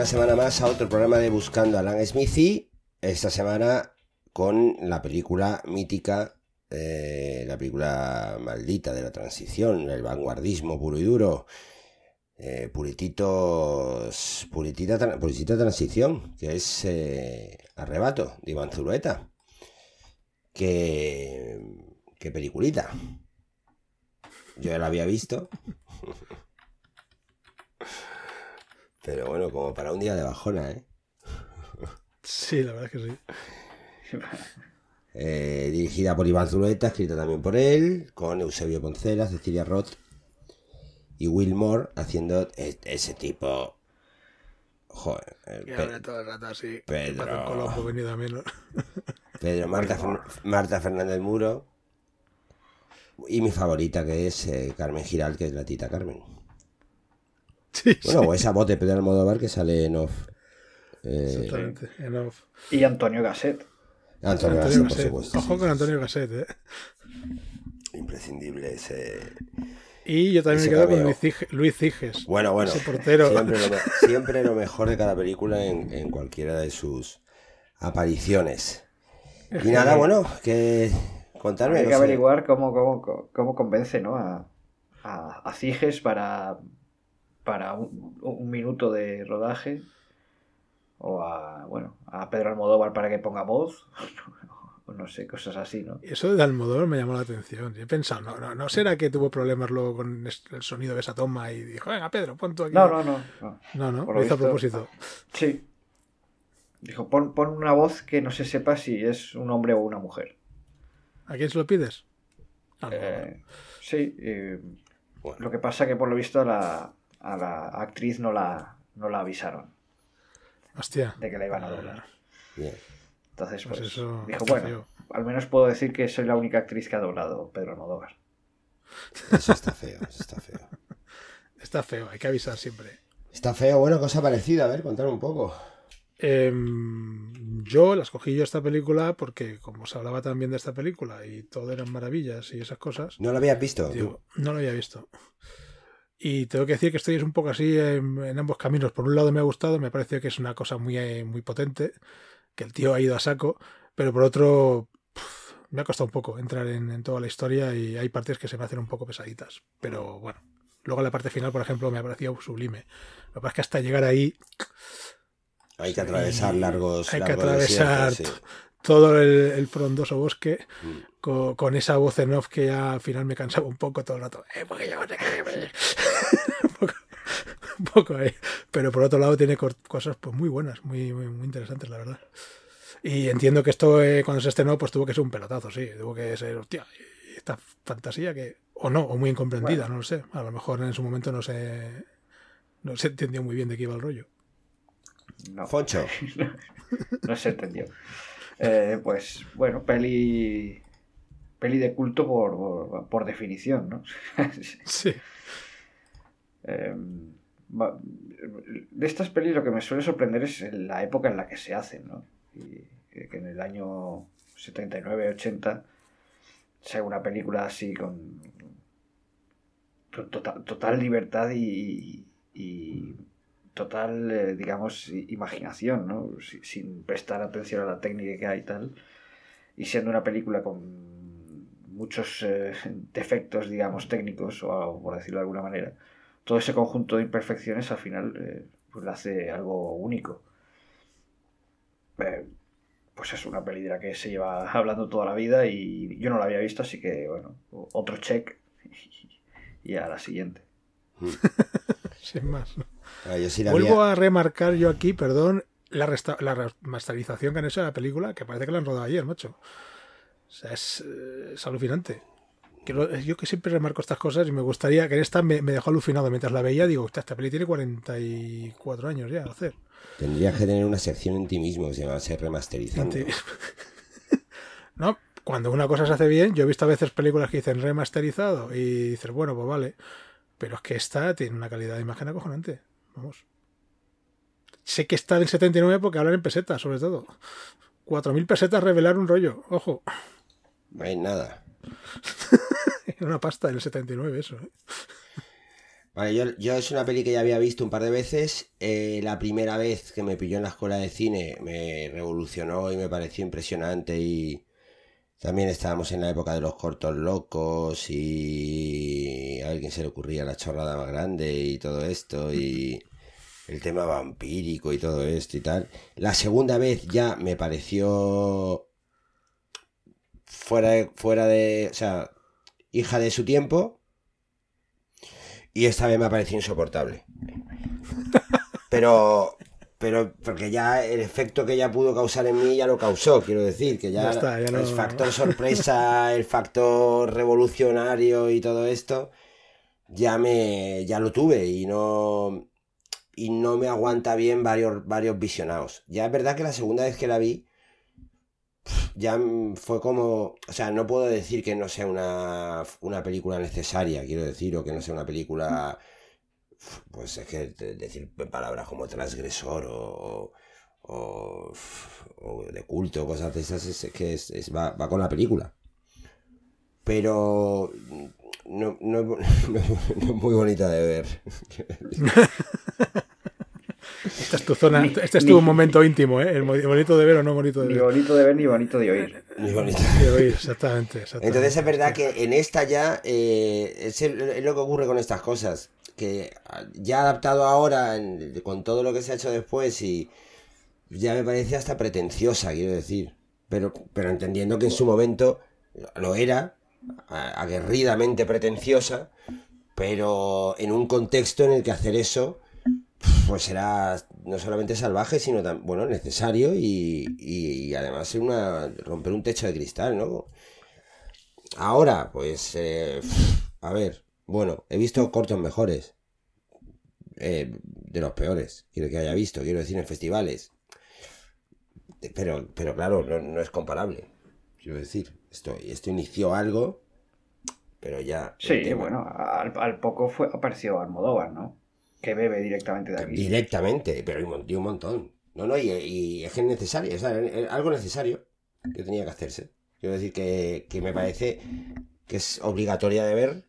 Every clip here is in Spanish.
Una semana más a otro programa de Buscando a Alan Smithy. Esta semana con la película mítica, eh, la película maldita de la transición, el vanguardismo puro y duro. Eh, purititos, puritita, puritita transición, que es eh, Arrebato de Iván Zulueta. Que, que peliculita. Yo ya la había visto. Pero bueno, como para un día de bajona, ¿eh? Sí, la verdad es que sí. Eh, dirigida por Iván Zulueta, escrita también por él, con Eusebio Poncela, Cecilia Roth y Will Moore haciendo e-, ese tipo. Joder. Que Pedro, todo el rato así. Pedro. venido a menos. Pedro, Marta, Marta Fernández Muro. Y mi favorita, que es eh, Carmen Giral, que es la tita Carmen bueno, o esa voz de Pedro Almodóvar que sale en off. Eh, en off. Y Antonio Gasset. Antonio, Gasset, por supuesto. Ojo con Antonio Gasset, ¿eh? Imprescindible ese. Y yo también me quedo con Luis Ciges. Bueno, bueno. Ese portero. Siempre lo, mejor de cada película en, cualquiera de sus apariciones. Y nada, bueno, que contarme. Hay que averiguar cómo, cómo, cómo, convence ¿no? a, a, a Ciges para para un, minuto de rodaje o a, bueno, a Pedro Almodóvar para que ponga voz, no sé, cosas así, ¿no? Eso de Almodóvar me llamó la atención. He pensado, no, no, no será que tuvo problemas luego con el sonido de esa toma y dijo, venga, Pedro, pon tú aquí. No, no, no. No, no, lo hizo a propósito. Sí. Dijo, pon, pon, una voz que no se sepa si es un hombre o una mujer. ¿A quién se lo pides? Eh, sí. Lo que pasa que por lo visto la, a la actriz no la, no la avisaron. Hostia. De que la iban a doblar. Bien. Entonces, pues, pues dijo, bueno, al menos puedo decir que soy la única actriz que ha doblado Pedro Almodóvar. Eso está feo, eso está feo. está feo, hay que avisar siempre. Está feo, bueno, cosa parecida, a ver, contar un poco. Em, yo la escogí yo esta película porque como se hablaba también de esta película y todo eran maravillas y esas cosas. ¿No la habías visto? no la había visto. Y tengo que decir que estoy un poco así en, ambos caminos. Por un lado me ha gustado, me parece que es una cosa muy, eh, muy potente, que el tío ha ido a saco, pero por otro me ha costado un poco entrar en, toda la historia y hay partes que se me hacen un poco pesaditas. Pero bueno, luego la parte final, por ejemplo, me ha parecido sublime. Lo que pasa es que hasta llegar ahí... Hay que atravesar largos... Hay que atravesar todo el, frondoso bosque mm. con, esa voz en off que ya al final me cansaba un poco todo el rato. Eh, un, poco, ahí. Pero por otro lado tiene cosas pues muy buenas, muy, muy, interesantes, la verdad. Y entiendo que esto eh, cuando se estrenó pues tuvo que ser un pelotazo, sí. Tuvo que ser, hostia, esta fantasía que... O no, o muy incomprendida, no lo sé. A lo mejor en su momento no se, no se entendió muy bien de qué iba el rollo. No. Foncho. no se entendió. Eh, pues bueno, peli peli de culto por, por, definición, ¿no? sí. Em, de estas pelis lo que me suele sorprender es la época en la que se hacen, ¿no? Y que en el año 79-80 sea una película así con total, total libertad y, y total, eh, digamos, imaginación, ¿no? sin prestar atención a la técnica que hay y tal. Y siendo una película con muchos eh, defectos, digamos, técnicos, o por decirlo de alguna manera, todo ese conjunto de imperfecciones al final eh, pues la hace algo único. pues es una peli de la que se lleva hablando toda la vida y yo no la había visto, así que, bueno, otro check y a la siguiente. Sin más. Ah, Vuelvo a remarcar yo aquí, perdón, la, la remasterización que han hecho de la película, que parece que la han rodado ayer, macho. O sea, es, alucinante. yo que siempre remarco estas cosas y me gustaría que en esta me, dejó alucinado mientras la veía. Digo, esta peli tiene 44 años ya hacer. Tendría que tener una sección en ti mismo que se llama ser remasterizando. no, cuando una cosa se hace bien, yo he visto a veces películas que dicen remasterizado y dices, bueno, pues vale. Pero es que esta tiene una calidad de imagen acojonante. Vamos. Sé que está en 79 porque hablan en pesetas, sobre todo. 4.000 pesetas revelar un rollo. Ojo. No hay nada. Era una pasta en el 79 eso. ¿eh? Vale, yo, es una peli que ya había visto un par de veces. Eh, la primera vez que me pilló en la escuela de cine me revolucionó y me pareció impresionante y también estábamos en la época de los cortos locos y a quién se le ocurría la chorrada más grande y todo esto y el tema vampírico y todo esto y tal. La segunda vez ya me pareció fuera de, fuera de, o sea, hija de su tiempo. Y esta vez me ha parecido insoportable. Pero, pero porque ya el efecto que ya pudo causar en mí ya lo causó, quiero decir, que ya, el factor sorpresa, el factor revolucionario y todo esto, ya me, ya lo tuve y no, y no me aguanta bien varios, varios visionados. Ya es verdad que la segunda vez que la vi, ya fue como, o sea, no puedo decir que no sea una, una película necesaria, quiero decir, o que no sea una película, pues es que decir palabras como transgresor o, o, de culto, cosas de esas, es, que es, va, va, con la película. Pero no, no, no, no es muy bonita de ver. Esta es tu zona, este es tu momento íntimo, ¿eh? El bonito de ver o no bonito de ver. Ni bonito de ver ni bonito de oír. Ni bonito de oír, exactamente, Entonces es verdad que en esta ya eh, es, lo que ocurre con estas cosas. Que ya adaptado ahora con todo lo que se ha hecho después y ya me parece hasta pretenciosa, quiero decir. Pero, pero entendiendo que en su momento lo era, aguerridamente pretenciosa, pero en un contexto en el que hacer eso pues será no solamente salvaje, sino también, bueno, necesario y, y, además una, romper un techo de cristal, ¿no? Ahora, pues, eh, a ver, bueno, he visto cortos mejores, eh, de los peores, quiero que haya visto, quiero decir, en festivales. Pero, pero claro, no, es comparable, quiero decir, esto, esto inició algo, pero ya... Sí, bueno, al, al poco fue, apareció Almodóvar, ¿no? que bebe directamente de aquí. Directamente, pero hay un montón. No, no, y, es que es necesario, es algo necesario que tenía que hacerse. Quiero decir que, me parece que es obligatoria de ver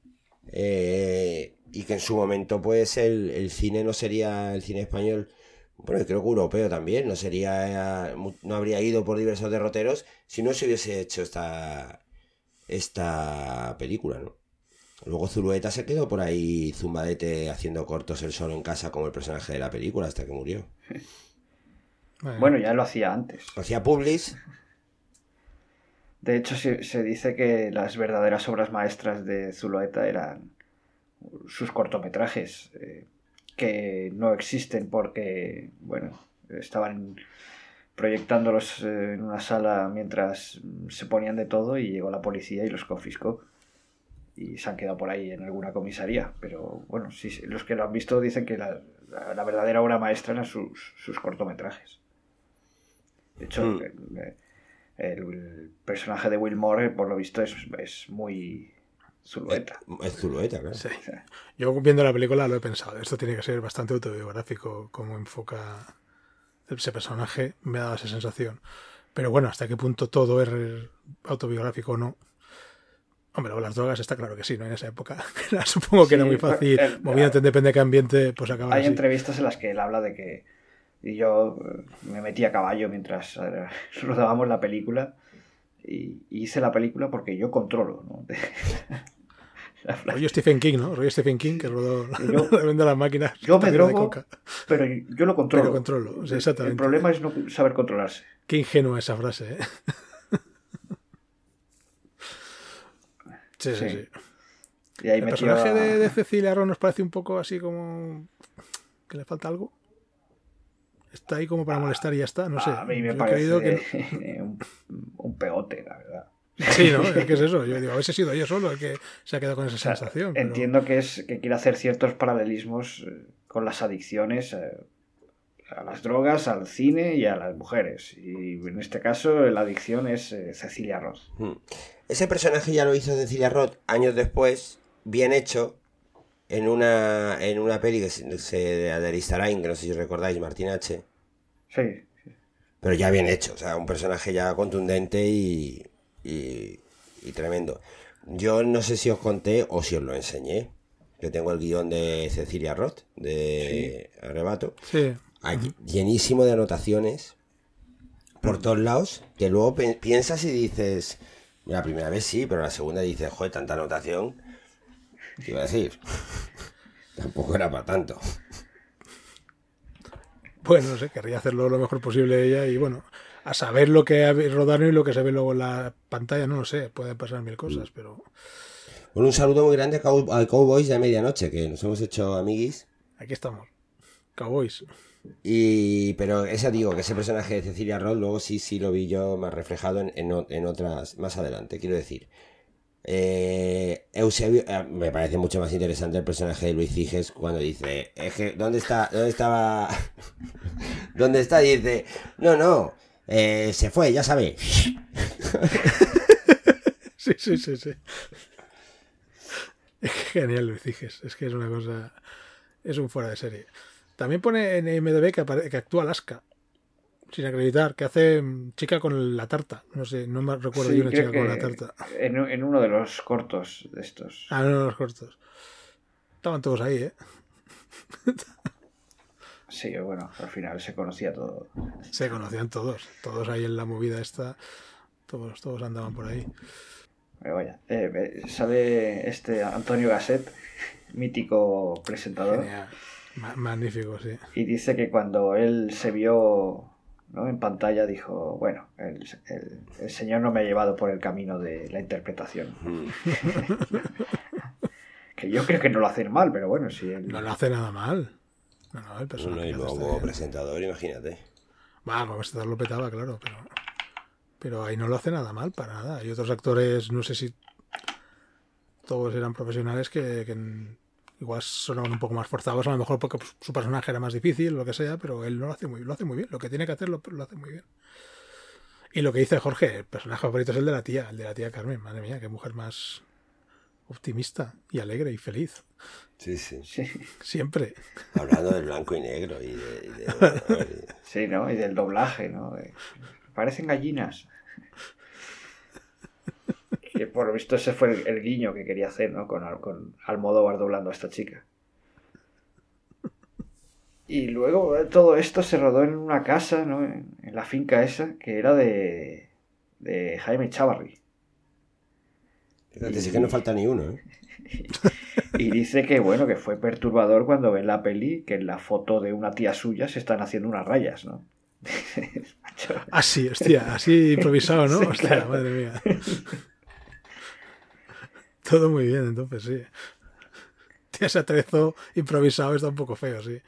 eh, y que en su momento pues el, cine no sería el cine español, bueno, creo que europeo también, no sería, no habría ido por diversos derroteros si no se hubiese hecho esta, esta película, ¿no? Luego Zulueta se quedó por ahí zumbadete haciendo cortos el solo en casa como el personaje de la película hasta que murió. Bueno, ya lo hacía antes. Lo hacía Publis. De hecho, se, dice que las verdaderas obras maestras de Zulueta eran sus cortometrajes, eh, que no existen porque, bueno, estaban proyectándolos eh, en una sala mientras se ponían de todo y llegó la policía y los confiscó y se han quedado por ahí en alguna comisaría. Pero bueno, sí, los que lo han visto dicen que la, verdadera obra maestra eran sus, sus cortometrajes. De hecho, mm. El, personaje de Will Moore, por lo visto, es, es muy Zulueta. Es Zulueta, claro. Yo viendo la película lo he pensado. Esto tiene que ser bastante autobiográfico, como enfoca ese personaje. Me ha dado esa sensación. Pero bueno, hasta qué punto todo es autobiográfico o no. Hombre, las drogas está claro que sí, ¿no? En esa época. Supongo que era muy fácil. Moviéndote depende de qué ambiente, pues acaba Hay entrevistas en las que él habla de que y yo eh, me metí a caballo mientras eh, rodábamos la película y hice la película porque yo controlo, ¿no? Rollo Stephen King, ¿no? Rollo Stephen King que rodó de las máquinas. Yo me drogo, pero yo lo controlo. Pero controlo, exactamente. El problema es no saber controlarse. Qué ingenua esa frase, ¿eh? Sí, sí, sí. ¿El personaje de, Cecilia Ron nos parece un poco así como que le falta algo? Está ahí como para molestar y ya está, no sé. A mí me parece que... un, pegote, la verdad. Sí, ¿no? ¿Qué es eso? Yo digo, a veces he sido yo solo el que se ha quedado con esa sensación. Entiendo que es que quiere hacer ciertos paralelismos eh, con las adicciones eh, a las drogas, al cine y a las mujeres. Y en este caso la adicción es eh, Cecilia Roth. Hmm. Ese personaje ya lo hizo Cecilia Roth años después, bien hecho, en una, en una peli que se, de Adelistarain, que no sé si recordáis, Martín H. Sí, Pero ya bien hecho, o sea, un personaje ya contundente y, y, tremendo. Yo no sé si os conté o si os lo enseñé, que tengo el guion de Cecilia Roth, de Arrebato. Sí. Llenísimo de anotaciones por todos lados, que luego piensas y dices, la primera vez sí, pero la segunda dices, joder, tanta anotación ¿Qué iba a decir? Tampoco era para tanto. Bueno, no sé, querría hacerlo lo mejor posible ella y bueno, a saber lo que rodaron y lo que se ve luego en la pantalla, no lo sé, pueden pasar mil cosas, mm. pero... Bueno, un saludo muy grande al Cowboys de medianoche, que nos hemos hecho amiguis. Aquí estamos, Cowboys. Y, pero ese digo, que ese personaje de Cecilia Roth luego sí, sí lo vi yo más reflejado en, en otras, más adelante, quiero decir. Eh, Eusebio, eh, me parece mucho más interesante el personaje de Luis Ciges cuando dice, ¿dónde está? ¿Dónde estaba? ¿Dónde está? dice, no, no, eh, se fue, ya sabe. sí, sí, sí, sí. Es genial Luis Ciges, es que es una cosa, es un fuera de serie. También pone en MDB que, que actúa Alaska sin acreditar, que hace mm, chica con la tarta. No sé, no me recuerdo de una chica con la tarta. En, uno de los cortos de estos. Ah, en uno de los cortos. Estaban todos ahí, ¿eh? Sí, bueno, al final se conocía todo. Se conocían todos, todos ahí en la movida esta, todos, todos andaban por ahí. Pero vaya, eh, sale este Antonio Gasset, mítico presentador. Magnífico, sí. Y dice que cuando él se vio en pantalla dijo, bueno, el, Señor no me ha llevado por el camino de la interpretación. Mm. que yo creo que no lo hacen mal, pero bueno, si No lo hace nada mal. No, no, el personaje como presentador, imagínate. Va, como presentador lo petaba, claro, pero... Pero ahí no lo hace nada mal, para nada. Hay otros actores, no sé si todos eran profesionales que igual sonaban un poco más forzados, a lo mejor porque su personaje era más difícil, lo que sea, pero él lo hace muy, lo hace muy bien. Lo que tiene que hacer lo, hace muy bien. Y lo que dice Jorge, el personaje favorito es el de la tía, el de la tía Carmen. Madre mía, qué mujer más optimista y alegre y feliz. Sí, sí. Siempre. Hablando del blanco y negro y de... sí, ¿no? Y del doblaje, ¿no? Parecen gallinas por lo visto ese fue el, guiño que quería hacer, ¿no? Con, con Almodóvar doblando a esta chica. Y luego eh, todo esto se rodó en una casa, ¿no? En, la finca esa, que era de, de Jaime Chavarri. Fíjate, que no falta ni uno, ¿eh? y dice que, bueno, que fue perturbador cuando ve la peli que en la foto de una tía suya se están haciendo unas rayas, ¿no? así, hostia, así improvisado, ¿no? hostia, madre mía. Todo muy bien, entonces sí. Ese atrezo improvisado está un poco feo, sí.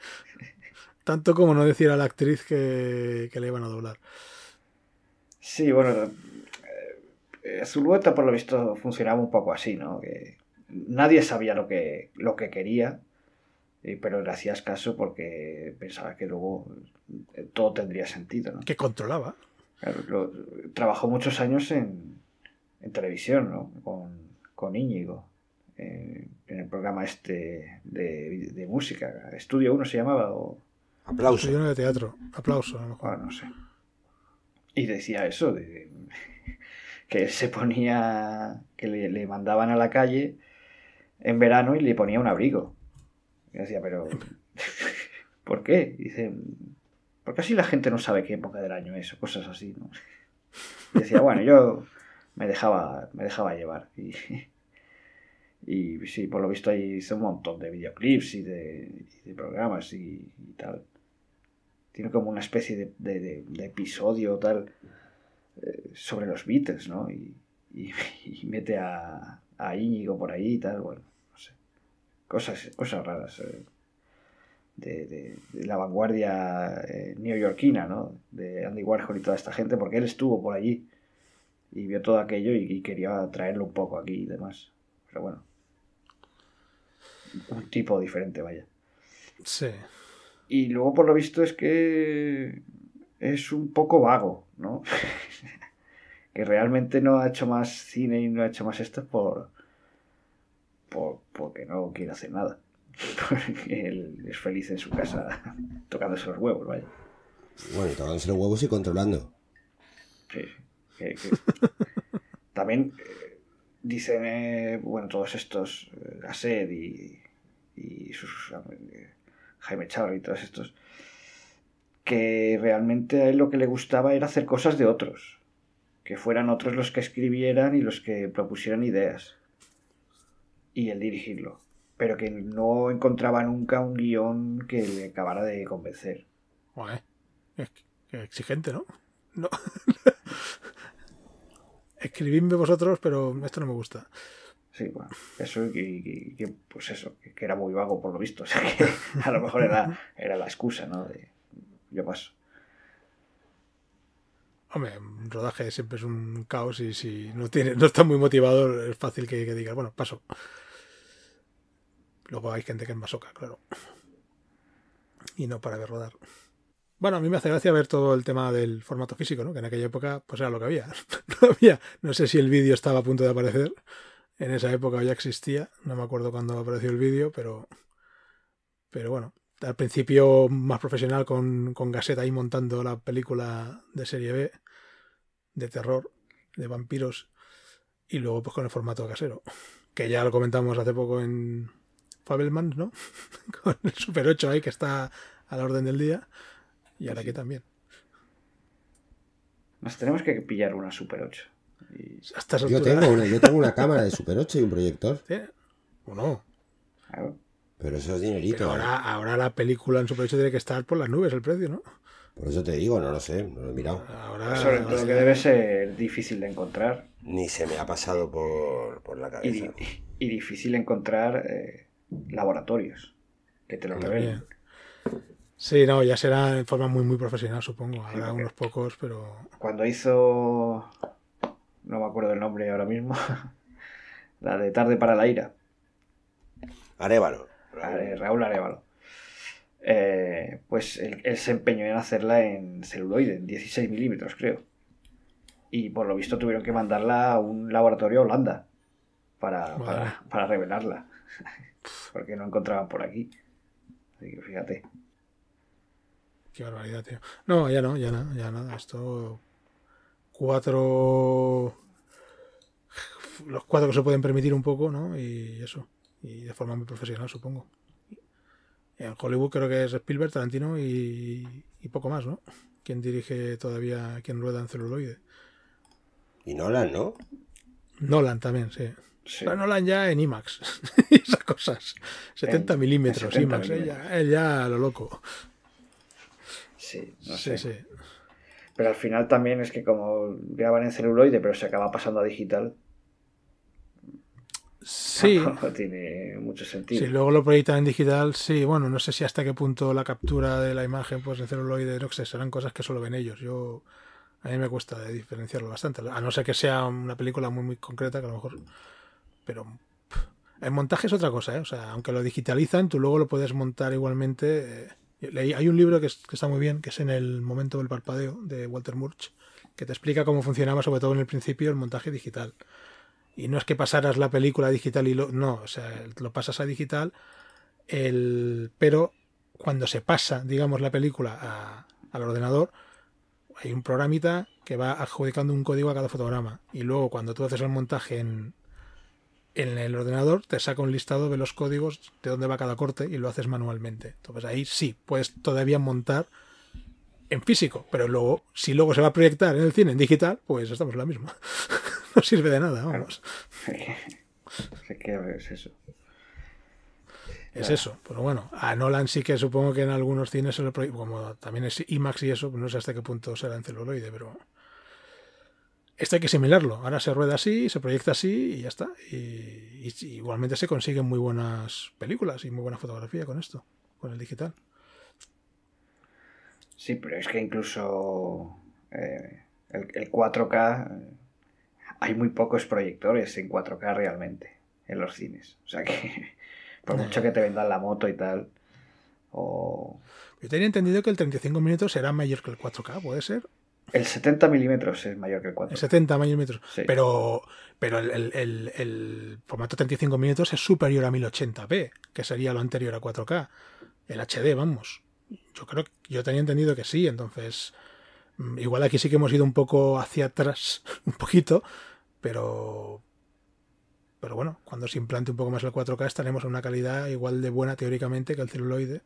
Tanto como no decir a la actriz que, le iban a doblar. Sí, bueno, eh, Zulueta por lo visto funcionaba un poco así, ¿no? Que nadie sabía lo que, lo que quería, pero le hacías caso porque pensaba que luego eh, todo tendría sentido, ¿no? Que controlaba. trabajó muchos años en, en televisión, ¿no? Con, con Íñigo eh, en el programa este de, música. Estudio 1 se llamaba o... Aplauso. Estudio de teatro. Aplauso. Ah, no sé. Y decía eso, de, que se ponía, que le, mandaban a la calle en verano y le ponía un abrigo. Y decía, pero ¿por qué? dice, porque así la gente no sabe qué época del año es o cosas así, ¿no? Y decía, bueno, yo me dejaba, me dejaba llevar. Y, y sí, por lo visto ahí hizo un montón de videoclips y de, programas y, tal. Tiene como una especie de, episodio tal eh, sobre los Beatles, ¿no? Y, mete a, a Íñigo por ahí y tal, bueno, no sé. Cosas, cosas raras. Eh, de, la vanguardia eh, neoyorquina, ¿no? De Andy Warhol y toda esta gente, porque él estuvo por allí y vio todo aquello y, quería traerlo un poco aquí y demás. Pero bueno. Un tipo diferente, vaya. Sí. Y luego, por lo visto, es que es un poco vago, ¿no? que realmente no ha hecho más cine y no ha hecho más esto por, por porque no quiere hacer nada. Porque él es feliz en su casa tocándose los huevos, vaya. Bueno, tocándose los huevos y controlando. Sí, También eh, dicen, eh, bueno, todos estos, eh, Gasset y, y sus, Jaime Chávez y todos estos, que realmente a él lo que le gustaba era hacer cosas de otros, que fueran otros los que escribieran y los que propusieran ideas, y el dirigirlo, pero que no encontraba nunca un guion que le acabara de convencer. es exigente, ¿no? No. Escribidme vosotros, pero esto no me gusta. Sí, bueno, eso y, pues eso, que, era muy vago por lo visto. O sea que a lo mejor era, era la excusa, ¿no? De, yo paso. Hombre, un rodaje siempre es un caos y si no tiene, no está muy motivado, es fácil que, que digas, bueno, paso. Luego hay gente que es masoca, claro. Y no para de rodar. Bueno, a mí me hace gracia ver todo el tema del formato físico, ¿no? Que en aquella época, pues era lo que había. no había. No sé si el vídeo estaba a punto de aparecer. En esa época ya existía. No me acuerdo cuándo apareció el vídeo, pero. Pero bueno. Al principio más profesional con, con Gasset ahí montando la película de serie B. De terror. De vampiros. Y luego pues con el formato casero. Que ya lo comentamos hace poco en Fabelman, ¿no? con el Super 8 ahí que está a la orden del día. Y ahora que también. Nos tenemos que pillar una Super 8. Yo, tengo una, yo tengo una cámara de Super 8 y un proyector. ¿Sí? ¿O no? Pero eso es dinerito. ahora, ahora la película en Super 8 tiene que estar por las nubes el precio, ¿no? Por eso te digo, no lo sé, no lo he mirado. Ahora, Sobre todo que debe ser difícil de encontrar. Ni se me ha pasado por, la cabeza. Y, difícil encontrar eh, laboratorios que te lo revelen. Sí, no, ya será en forma muy, muy profesional, supongo. Habrá unos pocos, pero. Cuando hizo. No me acuerdo el nombre ahora mismo. la de Tarde para la Ira. Arevalo. Raúl, Arevalo. Eh, pues él, se empeñó en hacerla en celuloide, en 16 milímetros, creo. Y por lo visto tuvieron que mandarla a un laboratorio a Holanda para, para, para revelarla. Porque no encontraban por aquí. Así que fíjate. Qué barbaridad, tío. No, ya no, ya nada, ya nada. Esto. Cuatro. Los cuatro que se pueden permitir un poco, ¿no? Y eso. Y de forma muy profesional, supongo. En Hollywood creo que es Spielberg, Tarantino y, y poco más, ¿no? Quien dirige todavía, quien rueda en celuloide. Y Nolan, ¿no? Nolan también, sí. Nolan ya en IMAX. Esas cosas. 70 milímetros IMAX. Él ya, lo loco. Sí, no sé. Pero al final también es que como graban en celuloide, pero se acaba pasando a digital. Sí. tiene mucho sentido. Si luego lo proyectan en digital, sí. Bueno, no sé si hasta qué punto la captura de la imagen pues en celuloide, no sé, serán cosas que solo ven ellos. Yo a mí me cuesta diferenciarlo bastante. A no ser que sea una película muy muy concreta, que a lo mejor. Pero el montaje es otra cosa, ¿eh? O sea, aunque lo digitalizan, tú luego lo puedes montar igualmente. Eh, hay un libro que, está muy bien, que es en el momento del parpadeo, de Walter Murch, que te explica cómo funcionaba, sobre todo en el principio, el montaje digital. Y no es que pasaras la película digital y lo. No, o sea, lo pasas a digital, el, pero cuando se pasa, digamos, la película al ordenador, hay un programita que va adjudicando un código a cada fotograma. Y luego, cuando tú haces el montaje en, en el ordenador te saca un listado de los códigos de dónde va cada corte y lo haces manualmente. Entonces ahí sí, puedes todavía montar en físico, pero luego, si luego se va a proyectar en el cine en digital, pues estamos en la misma. no sirve de nada, vamos. es eso. Es eso, pero bueno, a Nolan sí que supongo que en algunos cines se lo como también es IMAX y eso, pues no sé hasta qué punto será en celuloide, pero esto hay que asimilarlo. Ahora se rueda así, se proyecta así y ya está. Y, igualmente se consiguen muy buenas películas y muy buena fotografía con esto, con el digital. Sí, pero es que incluso eh, el, 4K hay muy pocos proyectores en 4K realmente en los cines. O sea que, por mucho que te vendan la moto y tal, o... Yo tenía entendido que el 35 minutos era mayor que el 4K, ¿puede ser? El 70 milímetros es mayor que el 4K. El 70 milímetros. Sí. Pero, pero el, el- el- el formato 35 minutos es superior a 1080p, que sería lo anterior a 4K. El HD, vamos. Yo creo que yo tenía entendido que sí, entonces. mm, Igual aquí sí que hemos ido un poco hacia atrás, un poquito, pero. Pero bueno, cuando se implante un poco más el 4K estaremos en una calidad igual de buena teóricamente que el celuloide.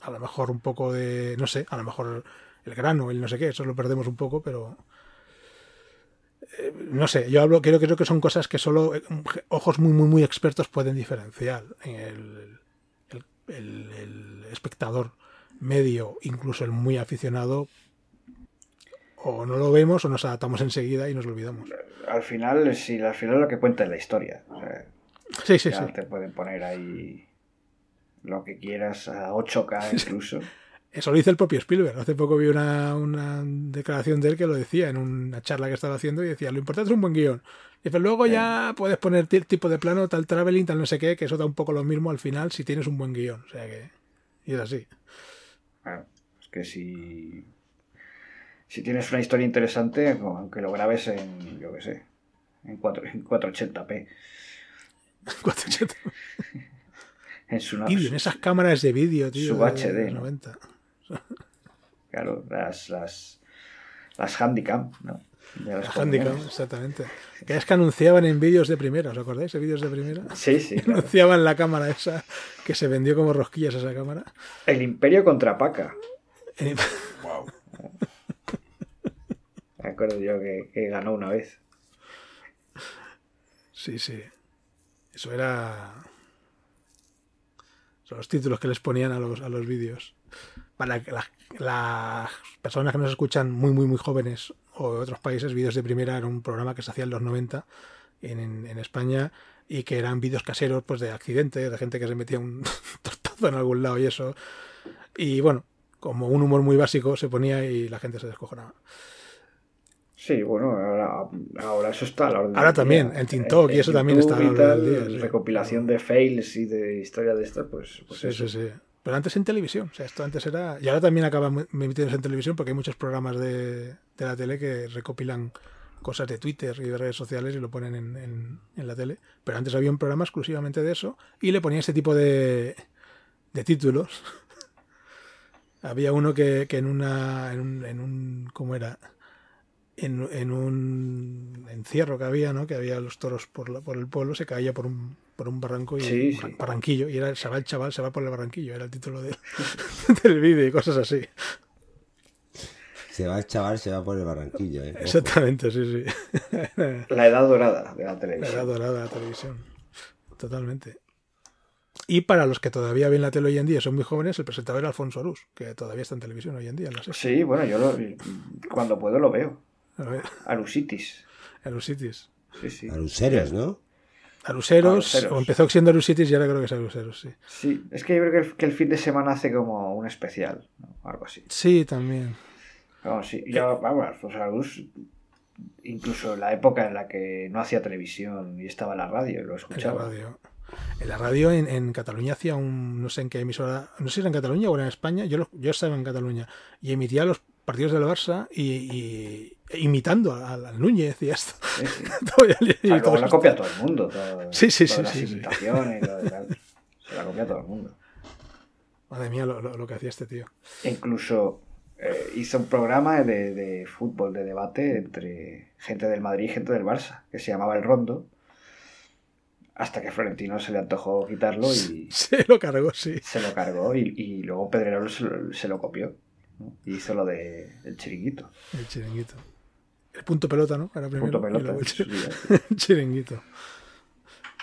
A lo mejor un poco de. No sé, a lo mejor el grano, el no sé qué, eso lo perdemos un poco, pero no sé, yo hablo, creo, creo que son cosas que solo eh, ojos muy, muy, muy expertos pueden diferenciar. El, el- el- el espectador medio, incluso el muy aficionado, o no lo vemos o nos adaptamos enseguida y nos lo olvidamos. Al final, sí, al final lo que cuenta es la historia. O sea, Sí, sí, sí. te pueden poner ahí lo que quieras a 8K incluso. Eso lo dice el propio Spielberg. Hace poco vi una, una declaración de él que lo decía en una charla que estaba haciendo y decía, lo importante es un buen guion. Dice, luego ya puedes poner ti- tipo de plano, tal traveling, tal no sé qué, que eso da un poco lo mismo al final si tienes un buen guion. O sea que... Y es así. Claro, es que si, si tienes una historia interesante, aunque lo grabes en, yo qué sé, en, 4, en 480p, 480. en su Vídeo, en esas cámaras de vídeo, tío. Sub de HD. 90. Claro, las, las, las Handicam, ¿no? Las exactamente. Que es que anunciaban en vídeos de primera, ¿os acordáis? De vídeos de primera. Sí, sí, claro. Anunciaban la cámara esa, que se vendió como rosquillas esa cámara. El Imperio contra Paca. Wow. Me acuerdo yo que, que ganó una vez. Sí, sí. Eso era. Son los títulos que les ponían a los, a los vídeos. Para las, las personas que nos escuchan muy, muy, muy jóvenes o de otros países, vídeos de primera era un programa que se hacía en los 90 en, España y que eran vídeos caseros pues de accidentes, de gente que se metía un tortazo en algún lado y eso. Y bueno, como un humor muy básico se ponía y la gente se descojonaba. Sí, bueno, ahora, ahora eso está a la orden Ahora también, día. en TikTok y eso también está a la y orden del sí. Recopilación de fails y de historia de estas, pues, pues Sí, eso. sí, sí. Pero antes en televisión. O sea, esto antes era. Y ahora también acaba emitiéndose en televisión porque hay muchos programas de, de la tele que recopilan cosas de Twitter y de redes sociales y lo ponen en, en- la tele. Pero antes había un programa exclusivamente de eso y le ponían ese tipo de, de títulos. había uno que, que en una. En un, en un. ¿Cómo era? En, en un encierro que había, ¿no? Que había los toros por, la- por el pueblo, se caía por un, por un barranco y Sí, barranquillo. Y era se va el chaval, se va por el barranquillo, era el título del, del vídeo y cosas así. Se va el chaval, se va por el barranquillo, ¿eh? Exactamente, sí, sí. La edad dorada de la La televisión. edad dorada de la televisión. Totalmente. Y para los que todavía ven la tele hoy en día, son muy jóvenes, el presentador era Alfonso Arús, que todavía está en televisión hoy en día, no sé. Sí, bueno, yo lo- cuando puedo lo veo. A ver, Alusitis. Arusitis. Sí, sí. Aruseros, ¿no? Aruseros, Aruseros. o empezó siendo Arusitis y ahora creo que es Aruseros, sí. Sí, es que yo creo que el, que el fin de semana hace como un especial, ¿no? algo así. Sí, también. Vamos, sí. Yo, vamos, Alfonso Arús, incluso la época en la que no hacía televisión y estaba en la radio, lo En la escuchaba. radio. En la radio en, en Cataluña hacía un, no sé en qué emisora, no sé si era en Cataluña o era en España, yo, lo- yo estaba en Cataluña y emitía los partidos del Barça y, y- imitando al, Núñez y esto. Sí, sí. Y- luego todo copia todo el mundo. todo- Sí, sí, todas sí, las imitaciones y tal. Se la copia todo el mundo. Madre mía, lo, lo- lo que hacía este tío. E incluso eh, hizo un programa de, de fútbol, de debate entre gente del Madrid y gente del Barça, que se llamaba El Rondo, hasta que Florentino se le antojó quitarlo y Se lo cargó, sí. se lo cargó y, y luego Pedrerol se lo, se lo copió. ¿no? Y hizo lo de el chiringuito. El chiringuito. El punto pelota, ¿no? Era primero. Punto y pelota. sí, el chiringuito.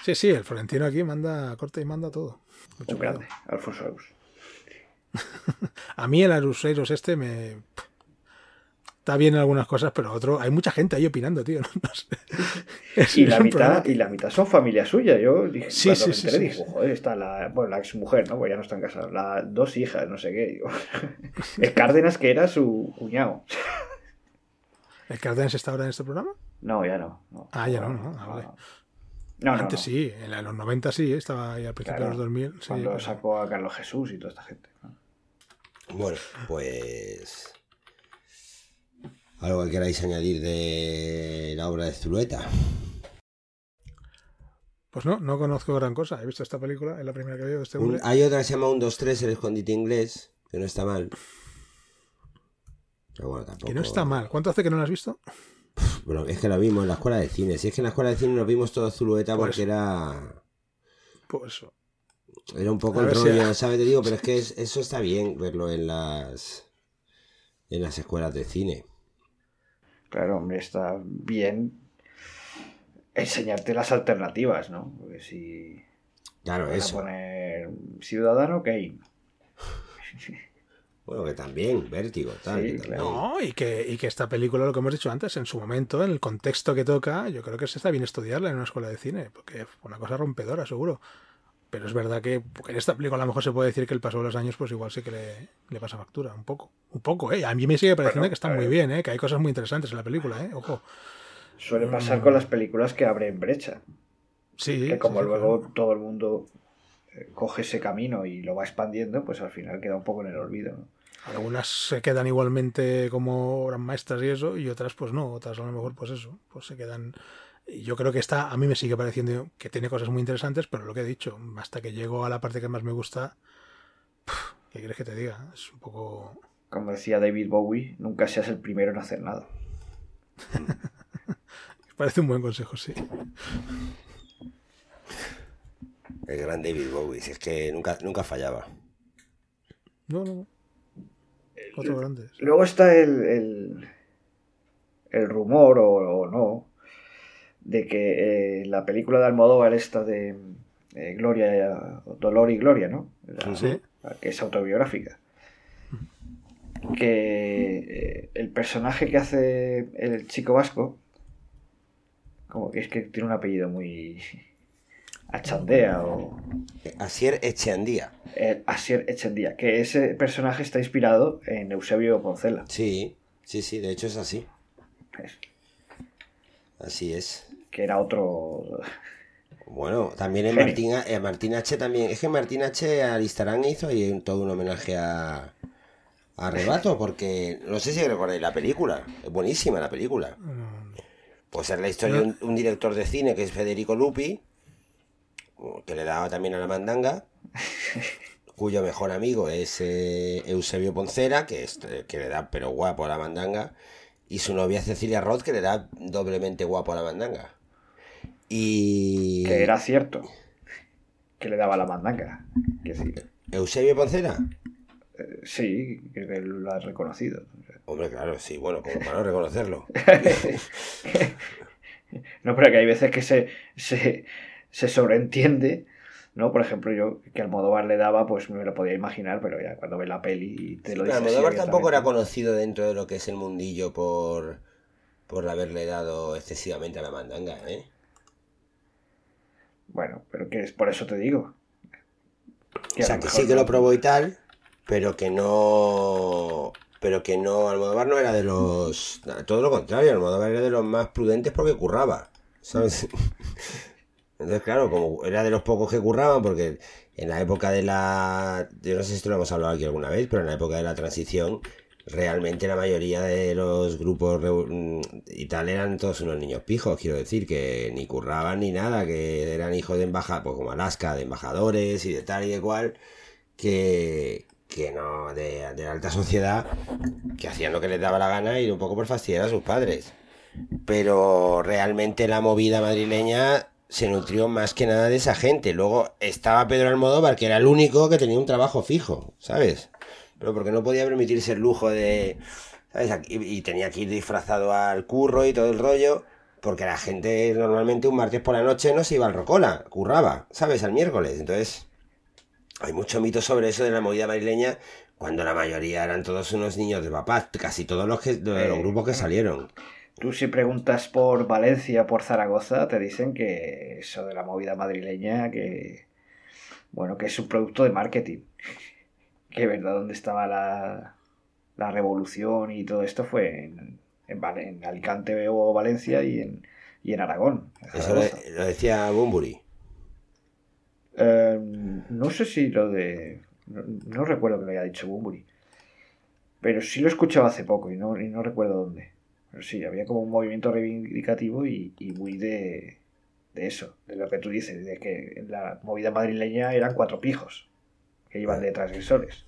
Sí, sí, el Florentino aquí manda, corta y manda todo. Mucho grande, Alfonso Arús. A mí el Aruseros este me... Está bien en algunas cosas, pero otro... Hay mucha gente ahí opinando, tío. No sé. Es- Y la, mitad, y la mitad son familia suya. Yo dije, Sí, cuando sí, me sí, enteré, sí, dije, joder, está la, bueno, la ex mujer, ¿no? Pues ya no están casados. Las dos hijas, no sé qué. digo. El Cárdenas, que era su cuñado. ¿El Cárdenas está ahora en este programa? No, ya no. no. Ah, ya no, no. Ah, vale. no. Antes no. sí, en los 90 sí, ¿eh? estaba ahí al principio Claro, de los 2000. Sí, Cuando pero- sacó a Carlos Jesús y toda esta gente. Bueno, pues. ¿Algo que queráis añadir de la obra de Zulueta? Pues no, no conozco gran cosa. He visto esta película, es la primera que veo de este Un- hay otra que se llama 1, 2, 3, el escondite inglés, que no está mal. Pero bueno, tampoco. Que no está mal. ¿Cuánto hace que no la has visto? Bueno, es que lo vimos en la escuela de cine. Si es que en la escuela de cine nos vimos todo Zulueta Pues- porque era. Pues eso. Era un poco A el si- ¿sabes? Te digo, pero es que es- eso está bien verlo en las. En las escuelas de cine. Claro, hombre, está bien enseñarte las alternativas, ¿no? Porque si Claro, a eso. poner Ciudadano Kane, Bueno, que también, vértigo, tal. Sí, que claro. No, y que, y que esta película, lo que hemos dicho antes, en su momento, en el contexto que toca, yo creo que se está bien estudiarla en una escuela de cine, porque fue una cosa rompedora, seguro. Pero es verdad que, porque en esta película a lo mejor se puede decir que el paso de los años, pues igual sí que le, le pasa factura, un poco. Un poco, ¿eh? A mí me sigue pareciendo Bueno, que está muy bien, ¿eh? Que hay cosas muy interesantes en la película, ¿eh? Ojo. suele pasar Mm. con las películas que abren brecha. Sí. que como sí, sí, luego claro. todo el mundo coge ese camino y lo va expandiendo, pues al final queda un poco en el olvido. ¿no? Algunas se quedan igualmente como obras maestras y eso, y otras pues no, otras a lo mejor pues eso, pues se quedan... Yo creo que esta a mí me sigue pareciendo que tiene cosas muy interesantes, pero lo que he dicho, hasta que llego a la parte que más me gusta, ¿qué quieres que te diga? Es un poco... Como decía David Bowie, nunca seas el primero en hacer nada. Parece un buen consejo, sí. El gran David Bowie, si es que nunca, nunca fallaba. No, no, no. Otro grande. sí. Luego está el, el, el rumor, o, o no, de que eh, la película de Almodóvar, esta de eh, Gloria, Dolor y Gloria, ¿no? La- Sí. la que es autobiográfica. Que eh, el personaje que hace el chico vasco, como que es que tiene un apellido muy achandea o Asier Echeandía. eh, Asier que ese personaje está inspirado en Eusebio Poncela. Sí, sí, sí, de hecho es así. Es- Así es. que era otro Bueno, también en. Martín, eh, Martín H. también. Es que Martín H. Aristarán hizo ahí un- todo un homenaje a, a Rebato, porque no sé si recordáis la película. Es buenísima la película. Pues es la historia de un, un director de cine que es Federico Lupi, que le daba también a la mandanga, cuyo mejor amigo es eh, Eusebio Poncera, que, es, eh, que le da pero guapo a la mandanga, y su novia Cecilia Roth, que le da doblemente guapo a la mandanga. Y... que era cierto que le daba la mandanga que sí, ¿Eusebio Poncera? eh, sí que lo has reconocido Hombre, claro, sí, bueno, como para no reconocerlo. no pero que hay veces que se, se, se sobreentiende no por ejemplo yo que Almodóvar le daba pues me lo podía imaginar pero ya cuando ve la peli y te Sí, lo dice Almodóvar tampoco era conocido dentro de lo que es el mundillo por, por haberle dado excesivamente a la mandanga, ¿eh? bueno pero que es por eso te digo O sea, que sí que lo probó y tal, pero que no... Pero que no, Almodóvar no era de los... Todo lo contrario, Almodóvar era de los más prudentes porque curraba, ¿sabes? Entonces, claro, como era de los pocos que curraban, porque en la época de la... Yo no sé si lo hemos hablado aquí alguna vez, pero en la época de la transición, realmente la mayoría de los grupos mm, y tal eran todos unos niños pijos, quiero decir, que ni curraban ni nada, que eran hijos de embajadores, pues como Alaska, de embajadores y de tal y de cual, que, que no, de, de alta sociedad, que hacían lo que les daba la gana y un poco por fastidiar a sus padres. Pero realmente la movida madrileña se nutrió más que nada de esa gente. Luego estaba Pedro Almodóvar, que era el único que tenía un trabajo fijo, ¿sabes? Pero porque no podía permitirse el lujo de... ¿Sabes? Y, y tenía que ir disfrazado al curro y todo el rollo, porque la gente normalmente un martes por la noche no se iba al Rocola, curraba, ¿sabes? Al miércoles. Entonces, hay mucho mito sobre eso de la movida madrileña, cuando la mayoría eran todos unos niños de papás, casi todos los, que, los grupos que salieron. Tú si preguntas por Valencia, por Zaragoza, te dicen que eso de la movida madrileña, que bueno, que es un producto de marketing. Que verdad, donde estaba la, la revolución y todo esto fue en, en, en Alicante o Valencia y en, y en Aragón. en Eso lo decía Bumburi. Eh, no sé si lo de. No, no recuerdo que lo haya dicho Bumburi. Pero sí lo escuchaba hace poco y no, y no recuerdo dónde. Pero sí, había como un movimiento reivindicativo y, y muy de, de eso, de lo que tú dices, de que en la movida madrileña eran cuatro pijos que iban de transgresores.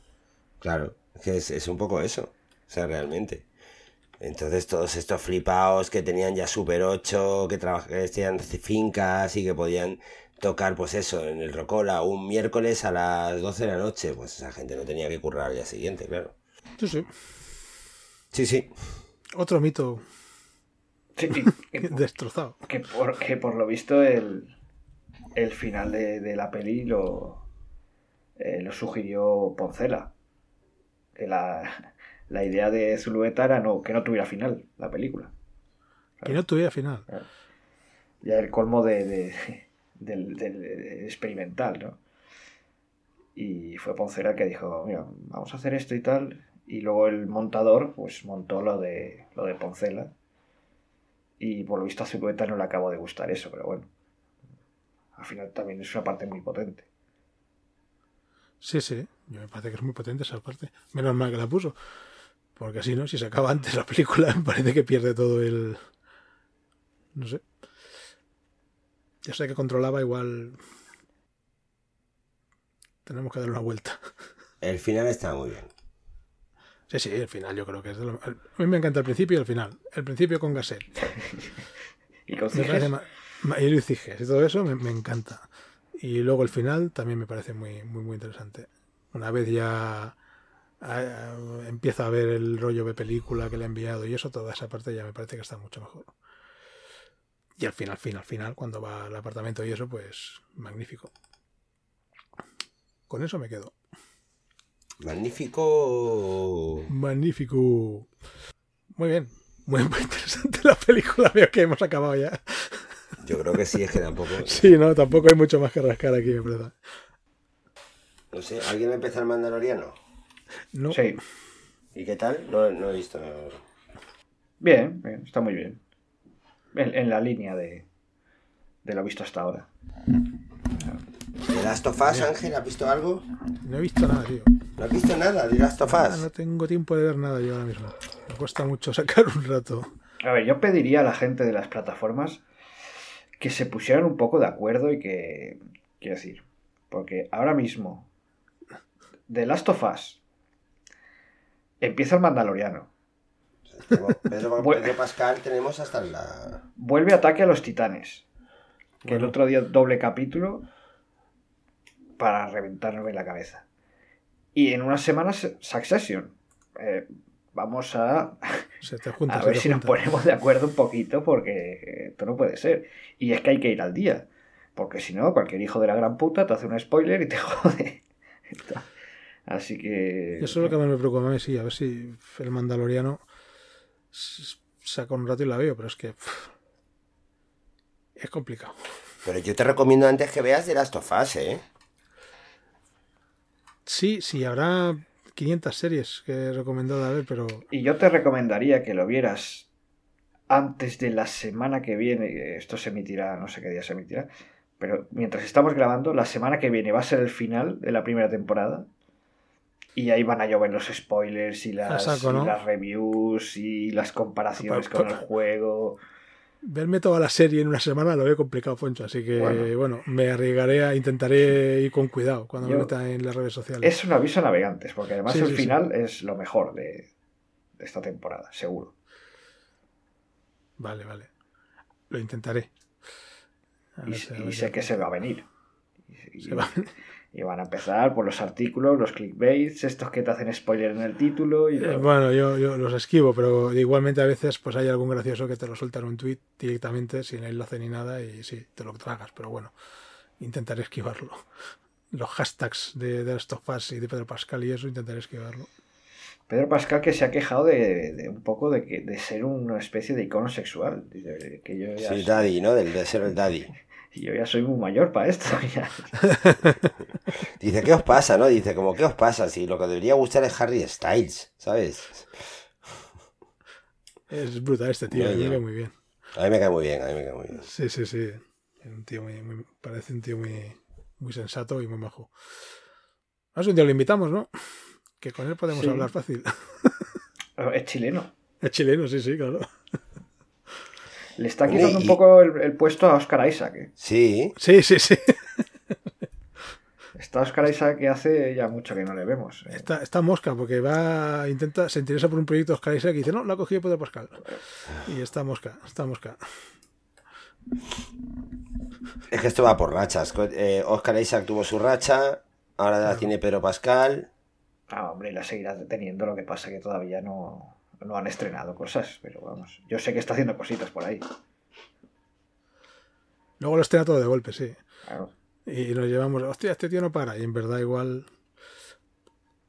Claro, es que es, es un poco eso. O sea, realmente. Entonces todos estos flipaos que tenían ya Super 8, que, que tenían fincas y que podían tocar, pues eso, en el Rocola un miércoles a las 12 de la noche, pues esa gente no tenía que currar al día siguiente, claro. Sí, sí. Sí, sí. Otro mito Sí, destrozado. que, por, que por lo visto el, el final de, de la peli lo, eh, lo sugirió Poncela. Que la, la idea de Zulueta era no, que no tuviera final la película. Y no tuviera final. Ya el colmo de, de- del, del experimental, ¿no? Y fue Poncela el que dijo, mira, vamos a hacer esto y tal. Y luego el montador, pues montó lo de, lo de Poncela. Y por lo visto a Zulueta no le acabó de gustar eso, pero bueno. Al final también es una parte muy potente. Sí, sí. Yo me parece que es muy potente esa parte. Menos mal que la puso. Porque así, ¿no? Si se acaba antes la película, me parece que pierde todo el. No sé. Ya sé que controlaba, igual. Tenemos que darle una vuelta. El final está muy bien. Sí, sí, el final yo creo que es de lo... A mí me encanta el principio y el final. El principio con Gasset. Y con Me Ciges, ma- y Ciges y todo eso me, me encanta. Y luego el final también me parece muy, muy, muy interesante. Una vez ya ah, empieza a ver el rollo de película que le he enviado y eso, toda esa parte ya me parece que está mucho mejor. Y al final, final, final, cuando va al apartamento y eso, pues magnífico. Con eso me quedo. Magnífico. Magnífico. Muy bien. Muy, muy interesante la película. Veo que hemos acabado ya. Yo creo que sí, es que tampoco. Sí, no, tampoco hay mucho más que rascar aquí, me parece. No sé, ¿alguien va a empezar el Mandaloriano? No, Sí, ¿Y qué tal? No, no he visto. bien, bien, está muy bien. En, en la línea de, de lo visto hasta ahora. ¿De Last of Us, Ángel? ¿Has visto algo? no he visto nada, tío. ¿No has visto nada de Last of Ah, Us? no tengo tiempo de ver nada yo ahora mismo. Me cuesta mucho sacar un rato. A ver, yo pediría a la gente de las plataformas que se pusieran un poco de acuerdo y que. Quiero decir, porque ahora mismo, The Last of Us, empieza el Mandaloriano, Pedro. Pedro Pascal tenemos hasta la... vuelve Ataque a los Titanes, que el otro día doble capítulo para reventarnos en la cabeza. Y en unas semanas, Succession. Eh, vamos a Se te junta, A se ver te si nos ponemos de acuerdo un poquito porque esto no puede ser. Y es que hay que ir al día. Porque si no, cualquier hijo de la gran puta te hace un spoiler y te jode. Así que... Eso es lo que más me preocupa a mí, sí. A ver si el Mandaloriano saca un rato y la veo, pero es que. pff, es complicado. Pero yo te recomiendo antes que veas de Last of Us, ¿eh? Sí, sí, habrá 500 series que he recomendado a ver, pero. Y yo te recomendaría que lo vieras antes de la semana que viene. Esto se emitirá, no sé qué día se emitirá. Pero mientras estamos grabando, la semana que viene va a ser el final de la primera temporada. Y ahí van a llover los spoilers y las, A saco, ¿no? y las reviews y las comparaciones Pa- con el juego. Verme toda la serie en una semana lo veo complicado, Poncho. Así que, Bueno. bueno, me arriesgaré a. Intentaré ir con cuidado cuando Yo- me meta en las redes sociales. Es un aviso a navegantes, porque además Sí, el sí, sí. final es lo mejor de, de esta temporada, seguro. Vale, vale. Lo intentaré. A Y, ver a sé que se va a venir. Y, se va- y van a empezar por los artículos, los clickbaits, estos que te hacen spoiler en el título. Y Eh, Bueno, yo, yo los esquivo, pero igualmente a veces pues hay algún gracioso que te lo suelta en un tweet directamente sin enlace ni nada y sí, te lo tragas, pero bueno, intentaré esquivarlo. Los hashtags de, de Us y de Pedro Pascal y eso intentaré esquivarlo. Pedro Pascal que se ha quejado de, de un poco de, que, de ser una especie de icono sexual. Dice que yo ya, Sí, Daddy, ¿no? Del de ser el Daddy. yo ya soy muy mayor para esto. ya. Dice, ¿qué os pasa, no? Dice, como, ¿qué os pasa? Si lo que debería gustar es Harry Styles, ¿sabes? Es brutal este tío, Ya, me ya. cae muy bien. A mí me cae muy bien, a mí me cae muy bien. Sí, sí, sí. Es un tío muy, muy- parece un tío muy, muy sensato y muy majo. A si un día lo invitamos, ¿no? Que con él podemos Sí. hablar fácil. Es chileno. Es chileno, sí, sí, claro. Le está quitando un y- poco el, el puesto a Oscar Isaac. ¿eh? Sí, Sí, sí, sí. Está Oscar Isaac que hace ya mucho que no le vemos. ¿eh? Está, está mosca porque va, intenta, se interesa por un proyecto de Oscar Isaac y dice, no, lo ha cogido Pedro Pascal. Y está mosca, está mosca. es que esto va por rachas. Eh, Oscar Isaac tuvo su racha, ahora la tiene Pedro Pascal. Ah, hombre, la seguirá teniendo, lo que pasa que todavía no, no han estrenado cosas, pero vamos, yo sé que está haciendo cositas por ahí. Luego lo estrena todo de golpe, sí. Claro. Y nos llevamos, hostia, este tío no para. Y en verdad igual...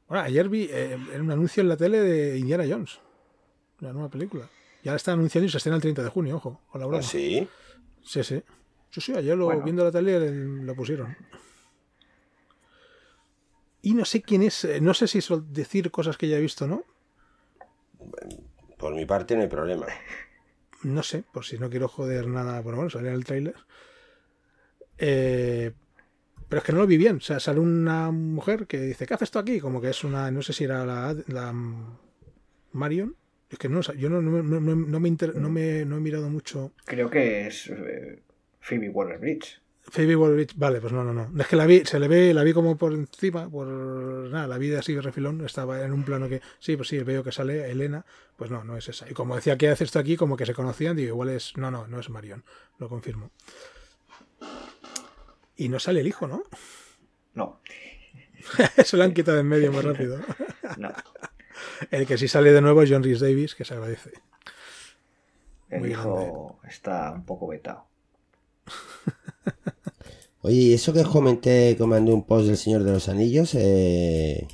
Bueno, ayer vi eh, un anuncio en la tele de Indiana Jones. La nueva película. Ya la están anunciando y se estrena el 30 de junio, ojo, con la broma. ¿Ah, sí? Sí, sí. Sí, sí, ayer lo, Bueno. viendo la tele lo pusieron. Y no sé quién es, eh, no sé si sol- decir cosas que ya he visto, ¿no? Por mi parte no hay problema. No sé, por si no quiero joder nada, bueno, bueno, sale en el tráiler. Eh, pero es que no lo vi bien. O sea, sale una mujer que dice, ¿qué haces tú aquí? Como que es una, no sé si era la, la Marion. Es que no, yo no, no, no- no- me, inter- no, me, no he mirado mucho. Creo que es eh, Phoebe Waller-Bridge. Phoebe Waller-Bridge, vale, pues no, no, no. Es que la vi, se le ve, la vi como por encima, por nada, la vi así de refilón, estaba en un plano que, sí, pues sí, veo que sale Elena, pues no, no es esa. Y como decía, ¿qué hace esto aquí? Como que se conocían, digo, igual es, no, no, no es Marion, lo confirmo. Y no sale el hijo, ¿no? No, se lo han quitado en medio más rápido. no. El que sí sale de nuevo es John Rhys Davis, que se agradece. El Muy hijo está un poco vetado. Oye, y eso que os comenté, que mandé un post del Señor de los Anillos, eh...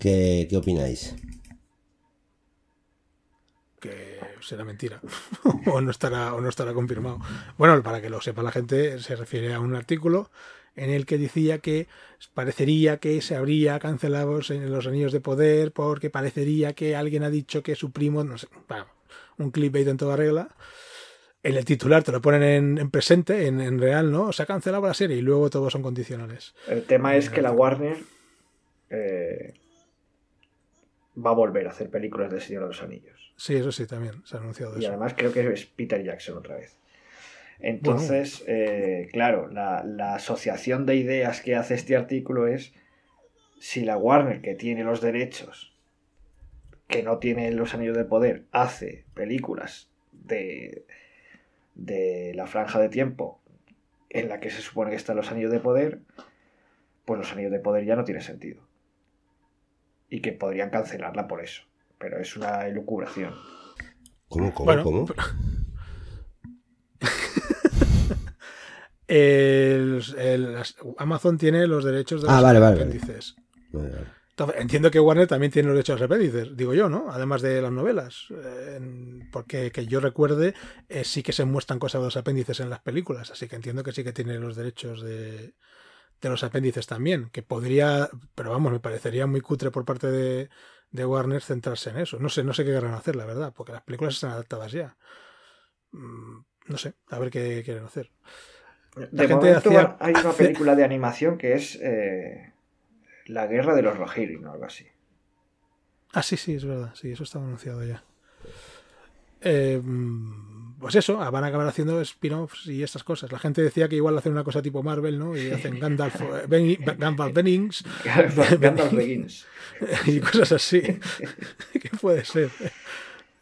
¿qué, ¿qué opináis? que será mentira o no estará o no estará confirmado. Bueno, para que lo sepa la gente, se refiere a un artículo en el que decía que parecería que se habría cancelado en los anillos de poder porque parecería que alguien ha dicho que su primo, no sé, bueno, un clickbait en toda regla. En el titular te lo ponen en, en presente, en, en real, ¿no? Se ha cancelado la serie y luego todos son condicionales. El tema es que la Warner eh, va a volver a hacer películas de Señor de los Anillos. Sí, eso sí, también se ha anunciado Y eso. además creo que es Peter Jackson otra vez. Entonces, eh, claro, la, la asociación de ideas que hace este artículo es si la Warner, que tiene los derechos, que no tiene los anillos de poder, hace películas de, de la franja de tiempo en la que se supone que están los anillos de poder, pues los anillos de poder ya no tiene sentido. Y que podrían cancelarla por eso. Pero es una elucubración. ¿Cómo, cómo, Bueno, cómo? El- el- las- Amazon tiene los derechos de Ah, los vale, vale, vale. apéndices. Vale, vale. Entonces, entiendo que Warner también tiene los derechos de los apéndices, digo yo, ¿no? Además de las novelas. Eh, porque que yo recuerde, eh, sí que se muestran cosas de los apéndices en las películas, así que entiendo que sí que tiene los derechos de, de los apéndices también, que podría, pero vamos, me parecería muy cutre por parte de, de Warner centrarse en eso. No sé, no sé qué querrán hacer, la verdad, porque las películas están adaptadas ya. Mm, No sé, a ver qué quieren hacer. De gente momento hacía- hay una película de animación que es eh, La Guerra de los Rohirrim o algo así. Ah, sí, sí, es verdad. Sí, eso estaba anunciado ya. Eh, mm, pues eso, ah, van a acabar haciendo spin-offs y estas cosas. La gente decía que igual hacen una cosa tipo Marvel, ¿no? Y hacen Gandalf, eh, Ben- Gandalf Bennings Gandalf Begins. y cosas así. ¿Qué puede ser?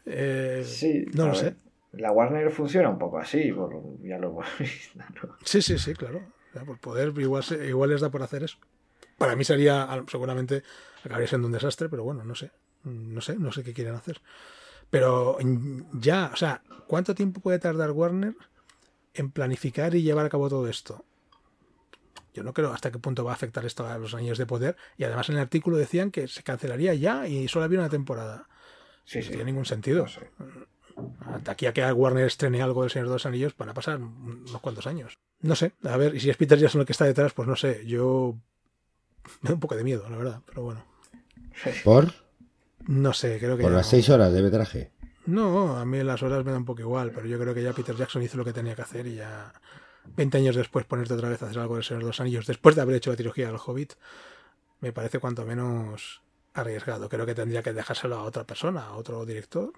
Eh, Sí, no lo ver, sé. La Warner funciona un poco así, por- ya lo hemos visto, ¿no? Sí, sí, sí, claro. Por poder, igual, igual les da por hacer eso. Para mí sería, seguramente acabaría siendo un desastre, pero bueno, no sé. No sé, no sé qué quieren hacer. Pero ya, o sea, ¿cuánto tiempo puede tardar Warner en planificar y llevar a cabo todo esto? Yo no creo hasta qué punto va a afectar esto a los años de poder. Y además en el artículo decían que se cancelaría ya y solo había una temporada. Sí, No sí. tiene ningún sentido. No sé. De aquí a que Warner estrene algo del Señor de los Anillos van a pasar unos cuantos años. No sé, a ver, y si es Peter Jackson el que está detrás, pues no sé, yo me da un poco de miedo, la verdad, pero bueno. ¿Por? No sé, creo que. Por ya las no. seis horas de metraje. No, a mí las horas me da un poco igual, pero yo creo que ya Peter Jackson hizo lo que tenía que hacer y ya 20 años después ponerte otra vez a hacer algo del Señor de los Anillos, después de haber hecho la trilogía del Hobbit, me parece cuanto menos arriesgado. Creo que tendría que dejárselo a otra persona, a otro director,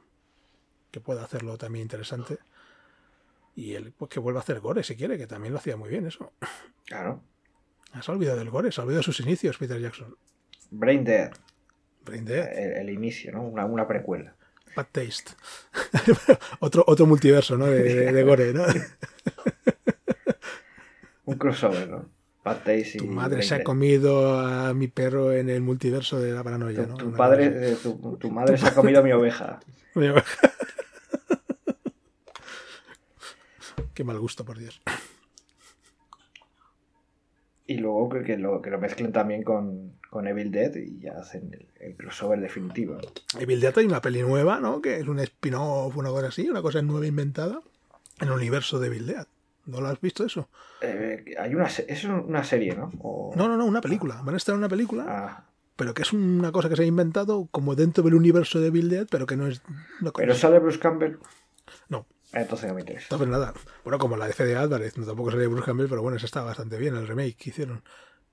que pueda hacerlo también interesante. Y él, pues que vuelva a hacer gore si quiere, que también lo hacía muy bien eso. Claro. Has olvidado del gore, se ha olvidado de sus inicios, Peter Jackson. Brain Dead, Brain Dead, el, el inicio, ¿no? Una, una precuela. Bad Taste. otro, otro multiverso, ¿no? De, de- de gore, ¿no? Un crossover, ¿no? Bad Taste y Tu madre Brain se ha comido a mi perro en el multiverso de la paranoia, Tu, ¿no? tu padre, eh, tu, tu madre se ha comido mi oveja. Qué mal gusto, por Dios. Y luego que, que lo, que lo mezclen también con, con Evil Dead y ya hacen el, el crossover definitivo. Evil Dead hay una peli nueva, ¿no? Que es un spin-off, una cosa así, una cosa nueva inventada en el universo de Evil Dead. ¿No lo has visto eso? Eh, hay una, es una serie, ¿no? O- No, no, no, una película. Van a estar en una película, Ah, pero que es una cosa que se ha inventado como dentro del universo de Evil Dead, pero que no es... No, pero sale Bruce Campbell. no, Entonces no me interesa. No, pues nada. Bueno, como la de Fede Álvarez, no tampoco sería Bruce Campbell, pero bueno, esa está bastante bien, el remake que hicieron.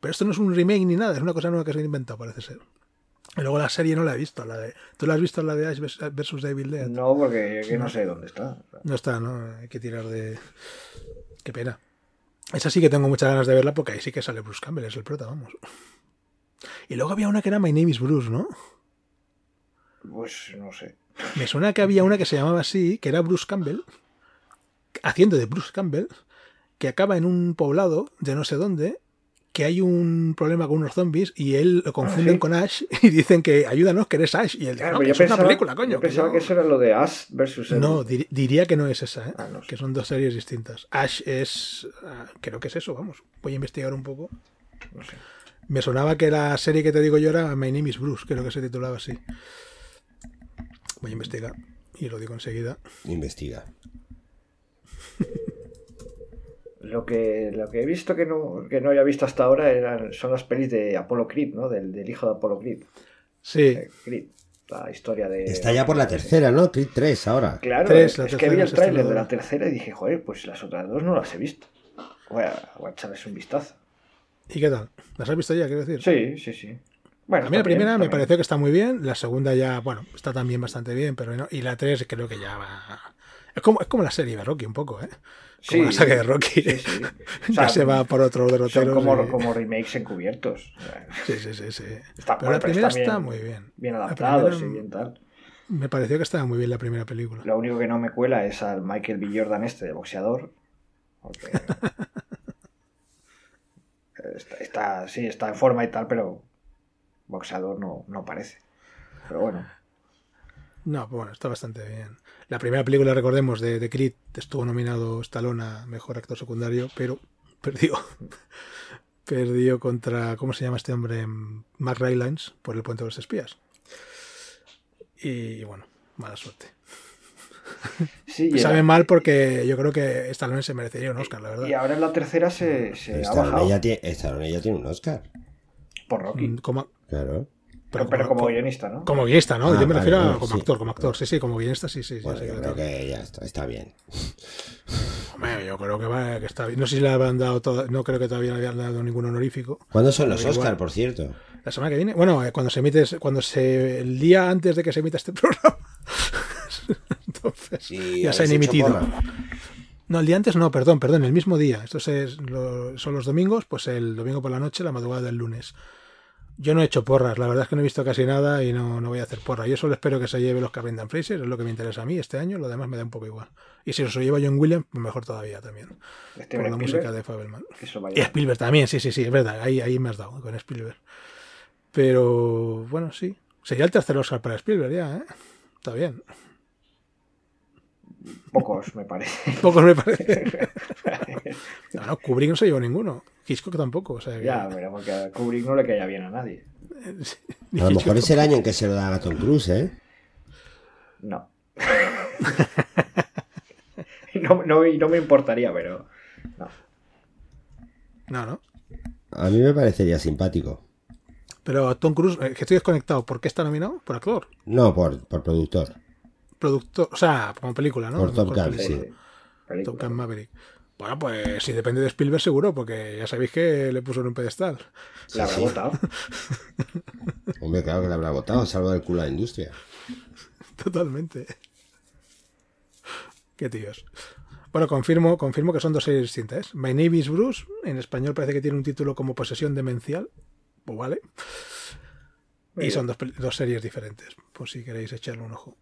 Pero esto no es un remake ni nada, es una cosa nueva que se han inventado, parece ser. Y luego la serie no la he visto, la de... ¿Tú la has visto la de Ash vs- versus Devil Dead? No, porque que no sé dónde está. No está, ¿no? Hay que tirar de... Qué pena. Esa sí que tengo muchas ganas de verla porque ahí sí que sale Bruce Campbell, es el prota, vamos. Y luego había una que era My Name is Bruce, ¿no? Pues no sé. Me suena que había una que se llamaba así, que era Bruce Campbell, haciendo de Bruce Campbell, que acaba en un poblado de no sé dónde, que hay un problema con unos zombies y él lo confunden sí. con Ash y dicen que ayúdanos, que eres Ash. Y él dice, Claro, no, yo es una pensaba, película, coño. yo que pensaba no". que eso era lo de Ash versus. No, dir- diría que no es esa, ¿eh? Ah, no sé. que son dos series distintas. Ash es, ah, creo que es eso, vamos. Voy a investigar un poco. No sé. Me sonaba que la serie que te digo yo era My Name is Bruce, creo que se titulaba así. Voy a investigar y lo digo enseguida. Investiga. Lo que, lo que he visto que no, que no había visto hasta ahora eran, son las pelis de Apollo Creed, ¿no? Del, del hijo de Apollo Creed. Sí, Eh, Creed. La historia de. Está ya por la tercera, ¿no? Creed 3 ahora. Claro, Tres, es, que vi el tráiler de la tercera y dije, joder, pues las otras dos no las he visto. Voy a, voy a echarles un vistazo. ¿y qué tal? ¿Las has visto ya, quiero decir? Sí, sí, sí. Bueno, A mí la bien, primera me bien. pareció que está muy bien, la segunda ya, bueno, está también bastante bien, pero no, y la tres creo que ya va... Es como, es como la serie de Rocky un poco, ¿eh? Como Sí, la saga de Rocky. Sí, sí. O ya se va por otro Son derrotero. como, como remakes encubiertos. Sí, sí, sí, sí. Está- pero bueno, la pero primera está está bien- muy bien. Bien primera y bien tal. Me pareció que estaba muy bien la primera película. Lo único que no me cuela es al Michael B. Jordan este de boxeador. Porque está, está- sí, está en forma y tal, pero boxeador no, no parece. Pero bueno, No, pues bueno, está bastante bien. La primera película, recordemos, de, de Creed estuvo nominado Stallone a Mejor Actor Secundario, pero perdió. perdió contra, ¿cómo se llama este hombre? Mark Rylance por El Puente de los Espías. Y bueno, mala suerte. sí, y, Me sabe era- mal porque yo creo que Stallone se merecería un Oscar, la verdad. y ahora en la tercera se, se ha Stallone bajado ya, tiene, Stallone ya tiene un Oscar. por Rocky. Mm, Como, Claro. pero, pero como guionista, ¿no? Como guionista, ¿no? Ah, yo me vale, refiero a como sí. actor, como actor. Sí, sí, como guionista, sí, sí. sí, Bueno, sí, yo que creo tal. que ya está, está bien. Hombre, yo creo que, va, que está bien. No sé si le habrán dado toda- no creo que todavía le hayan dado ningún honorífico. ¿Cuándo son los igual. Oscar, por cierto? La semana que viene, bueno, eh, cuando se emite, cuando se, el día antes de que se emita este programa. Entonces, Y ya se han emitido. porra. No, el día antes no, perdón, perdón, el mismo día. Estos es, lo- son los domingos, pues el domingo por la noche, la madrugada del lunes. Yo no he hecho porras, la verdad es que no he visto casi nada y no, no voy a hacer porra. Yo solo espero que se lleve los que Brendan Fraser, es lo que me interesa a mí este año, lo demás me da un poco igual. Y si se lo lleva John Williams, pues mejor todavía también. Este por la Spielberg, música de Fabelman. Y. Spielberg también, sí, sí, sí, es verdad, ahí, ahí me has dado con Spielberg. Pero bueno, sí. Sería el tercer Oscar para Spielberg ya, ¿eh? Está bien. Pocos, me parece. Pocos me parece. No, no, Kubrick no se llevó ninguno. Hitchcock tampoco. O sea, que- ya, pero porque a Kubrick no le caía bien a nadie. ni A lo mejor es el año en que se lo da a Tom Cruise, ¿eh? No. no, no, y no me importaría, pero. No. No, no. A mí me parecería simpático. Pero Tom Cruise, eh, que estoy desconectado, ¿por qué está nominado? ¿Por actor? No, por, por productor. Productor, o sea, como película, ¿no? Por Top Gun, sí. Top Gun Maverick. Bueno, pues si depende de Spielberg seguro, porque ya sabéis que le puso en un pedestal. La habrá sí. votado. Hombre, claro que le habrá votado, salvo del culo a la industria. Totalmente. Qué tíos. Bueno, confirmo, confirmo que son dos series distintas. ¿eh? My Name is Bruce, en español parece que tiene un título como Posesión Demencial. Pues vale. Muy Y bien. son dos, dos series diferentes, por si queréis echarle un ojo.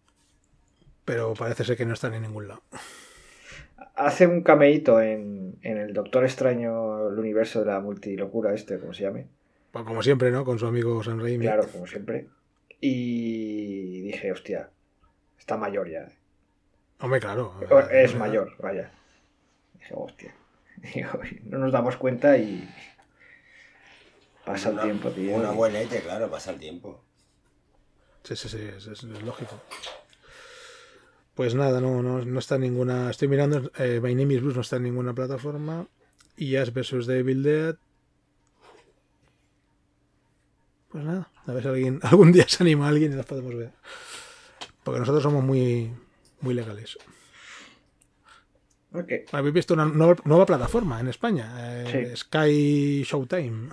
Pero parece ser que no están en ningún lado. Hace un cameíto en, en el Doctor Extraño, el universo de la multilocura este, como se llame. Pues como siempre, ¿no? Con su amigo Sam Raimi. Claro, como siempre. Y dije, hostia, está mayor ya. Hombre, claro. Eh, Es mayor, vaya. Dije, hostia. Digo, no nos damos cuenta y pasa el Una- tiempo, tío. Un abuelete, claro, pasa el tiempo. Sí, sí, sí, es lógico. Pues nada, no, no, no está en ninguna. Estoy mirando, eh, My Name is Bruce no está en ninguna plataforma. Y Ash vs. Devil Dead. Pues nada, a ver si alguien, algún día se anima a alguien y las podemos ver. Porque nosotros somos muy, muy legales. Habéis visto una nueva, nueva plataforma en España, eh, Sí. Sky Showtime,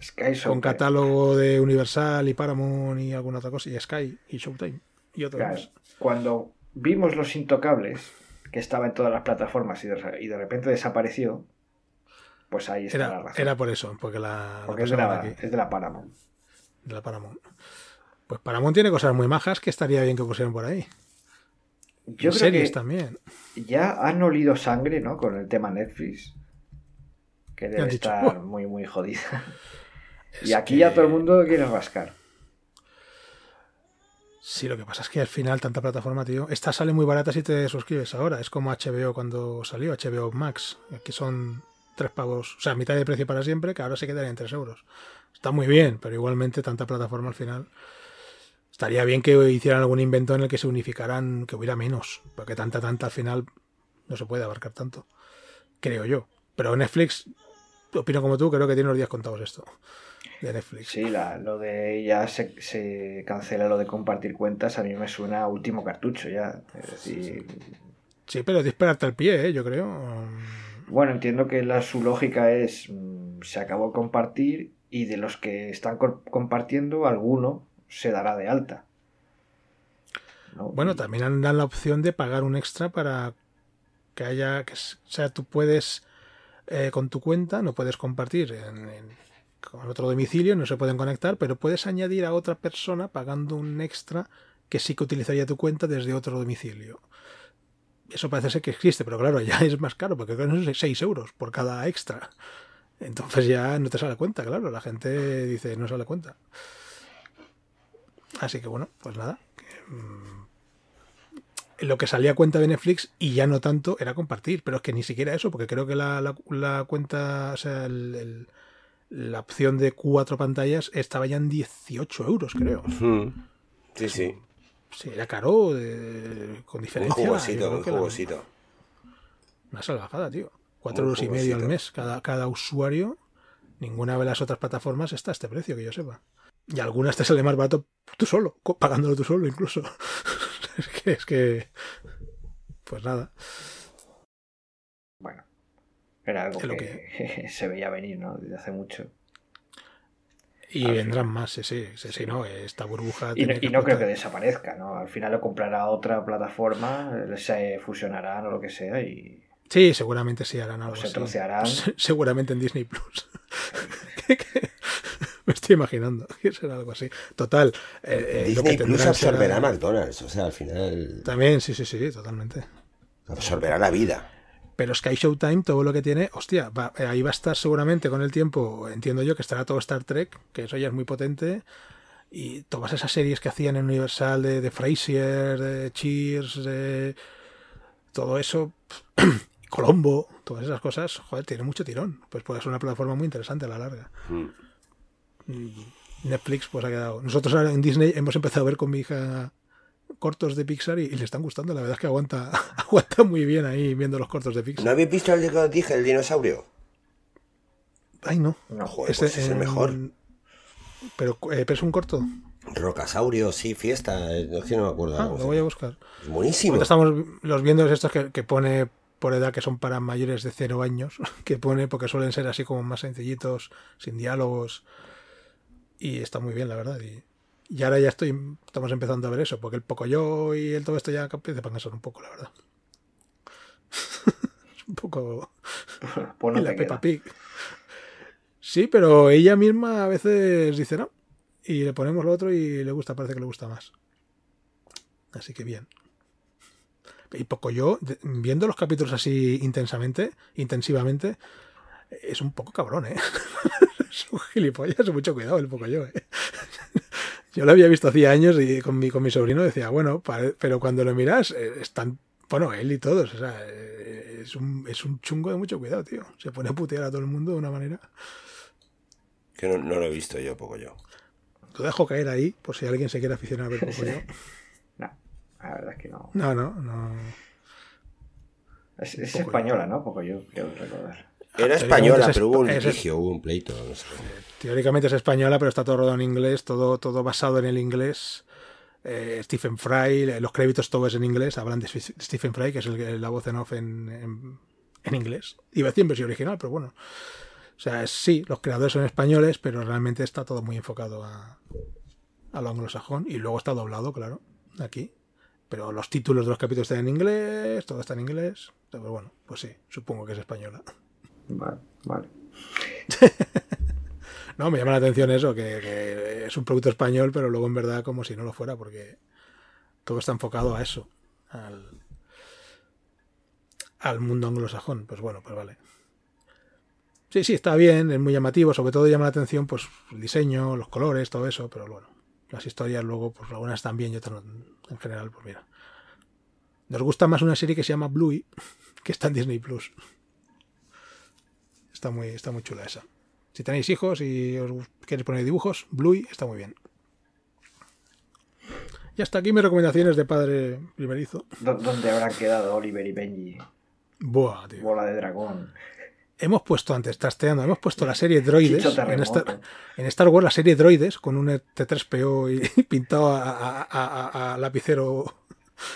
Sky con Showtime. catálogo de Universal y Paramount y alguna otra cosa, y Sky y Showtime y otros Claro, más. Cuando vimos Los Intocables, que estaba en todas las plataformas y de, y de repente desapareció, pues ahí está la razón. era por eso, porque la, es de la, aquí, es de la Paramount. de la Paramount. Pues Paramount tiene cosas muy majas que estaría bien que pusieran por ahí. Yo creo Series que también. ya han olido sangre, ¿no? Con el tema Netflix. Que debe dicho, estar muy, muy jodida. Es y aquí que- ya todo el mundo quiere rascar. Sí, lo que pasa es que al final tanta plataforma, tío. Esta sale muy barata si te suscribes ahora. Es como HBO cuando salió, HBO Max. Aquí son tres pavos, o sea, mitad de precio para siempre, que ahora se quedaría en tres euros. Está muy bien, pero igualmente tanta plataforma al final. Estaría bien que hicieran algún invento en el que se unificaran, que hubiera menos, porque tanta, tanta al final no se puede abarcar tanto. Creo yo. Pero Netflix, opino como tú, creo que tiene los días contados esto. De Netflix. Sí, la, lo de ya se, se cancela lo de compartir cuentas, a mí me suena a último cartucho ya. Es decir, Sí, pero dispararte al pie, ¿eh? yo creo. bueno, entiendo que la, su lógica es mm, se acabó compartir y de los que están co- compartiendo, alguno se dará de alta. ¿no? Bueno, Y- también dan la opción de pagar un extra para que haya, que, o sea, tú puedes eh, con tu cuenta, no puedes compartir en, con otro domicilio, no se pueden conectar, pero puedes añadir a otra persona pagando un extra que sí que utilizaría tu cuenta desde otro domicilio. Eso parece ser que existe, pero claro, ya es más caro, porque creo que son 6 euros por cada extra. Entonces ya no te sale cuenta, claro, la gente dice no sale cuenta. Así que bueno, pues nada. mm, lo que salía a cuenta de Netflix y ya no tanto era compartir, pero es que ni siquiera eso, porque creo que la, la- la cuenta, o sea, el- el- la opción de cuatro pantallas estaba ya en 18 euros, creo. Sí, sí. Sí, era caro, de- con diferencia. yo jugosito, la- jugosito. Una salvajada, tío. Cuatro euros y medio al mes cada, cada usuario. Ninguna de las otras plataformas está a este precio, que yo sepa. Y algunas te sale más barato tú solo, pagándolo tú solo incluso. es que, es que. Pues nada. Bueno, era algo que, se veía venir, ¿no? Desde hace mucho. Y Al vendrán final. más, sí, sí, sí, sí, no, esta burbuja. Y, no- tiene y no creo que desaparezca, ¿no? Al final lo comprará otra plataforma, se fusionarán o lo que sea y Sí, seguramente sí harán algo o se trocearán. Se- Seguramente en Disney Plus. Me estoy imaginando que será algo así. Total. eh, eh, lo que Plus tendrán será- absorberá McDonald's, o sea, al final También, sí, sí, sí, totalmente. absorberá la vida. Pero Sky Showtime, todo lo que tiene, hostia, va- eh, ahí va a estar seguramente con el tiempo, entiendo yo que estará todo Star Trek, que eso ya es muy potente, y todas esas series que hacían en Universal de, de Frasier, de Cheers, de todo eso, Colombo, todas esas cosas, joder, tiene mucho tirón. Pues puede ser una plataforma muy interesante a la larga. Mm. Netflix pues ha quedado. Nosotros ahora en Disney hemos empezado a ver con mi hija cortos de Pixar y, y le están gustando. La verdad es que aguanta, aguanta muy bien ahí viendo los cortos de Pixar. ¿No habéis visto el de que dije, el dinosaurio? Ay, no. No, Joder, pues es el mejor. Pero, eh, pero es un corto. Rocasaurio, sí, fiesta. no me acuerdo. Ah, lo voy a buscar. Es buenísimo. Ahorita estamos los viendo estos que, que pone por edad que son para mayores de cero años, que pone porque suelen ser así como más sencillitos, sin diálogos. Y está muy bien, la verdad. Y, y ahora ya estoy, estamos empezando a ver eso, porque el Pocoyo y el todo esto ya empieza a cansar un poco, la verdad. es un poco Pues no y la te Peppa. Pig. Sí, pero ella misma a veces dice no. Y le ponemos lo otro y le gusta, parece que le gusta más. Así que bien. Y poco yo, de- viendo los capítulos así intensamente, intensivamente, es un poco cabrón, ¿eh? es un gilipollas, mucho cuidado el poco yo, ¿eh? Yo lo había visto hacía años y con mi, con mi sobrino decía, bueno, pero cuando lo miras, eh, están, bueno, él y todos, o sea, eh, es un, es un chungo de mucho cuidado, tío. Se pone a putear a todo el mundo de una manera. Que no, no lo he visto yo, poco yo. Lo dejo caer ahí, por si alguien se quiere aficionar a ver poco yo. No, la verdad es que no. No, no, no. Es, es española, ¿no? Poco yo quiero recordar. Era teóricamente española, es pero hubo un es- litigio, hubo un pleito. No sé. Teóricamente es española, pero está todo rodado en inglés, todo, todo basado en el inglés. Eh, Stephen Fry, eh, los créditos todo es en inglés, hablan de Stephen Fry, que es el- la voz en off en, en, en inglés. Iba a decir en versión original, pero bueno. O sea, es- sí, los creadores son españoles, pero realmente está todo muy enfocado a, a lo anglosajón. Y luego está doblado, claro, aquí. Pero los títulos de los capítulos están en inglés, todo está en inglés. Pero bueno, pues sí, supongo que es española. Vale, vale. No, me llama la atención eso, que, es un producto español, pero luego en verdad como si no lo fuera, porque todo está enfocado a eso, al, mundo anglosajón. Pues bueno, pues vale. Sí, sí, está bien, es muy llamativo, sobre todo llama la atención pues el diseño, los colores, todo eso, pero bueno, las historias luego, pues algunas están bien y otras en general, pues mira. Nos gusta más una serie que se llama Bluey, que está en Disney Plus. Está muy, está muy chula esa. Si tenéis hijos y os queréis poner dibujos, Bluey está muy bien. Y hasta aquí mis recomendaciones de padre primerizo. ¿Dó- ¿Dónde habrán quedado Oliver y Benji? Buah, tío. Bola de dragón. Hemos puesto antes, trasteando, hemos puesto la serie Droides en. Star, en Star Wars, la serie Droides con un T3PO y pintado a, a- a- a- a lapicero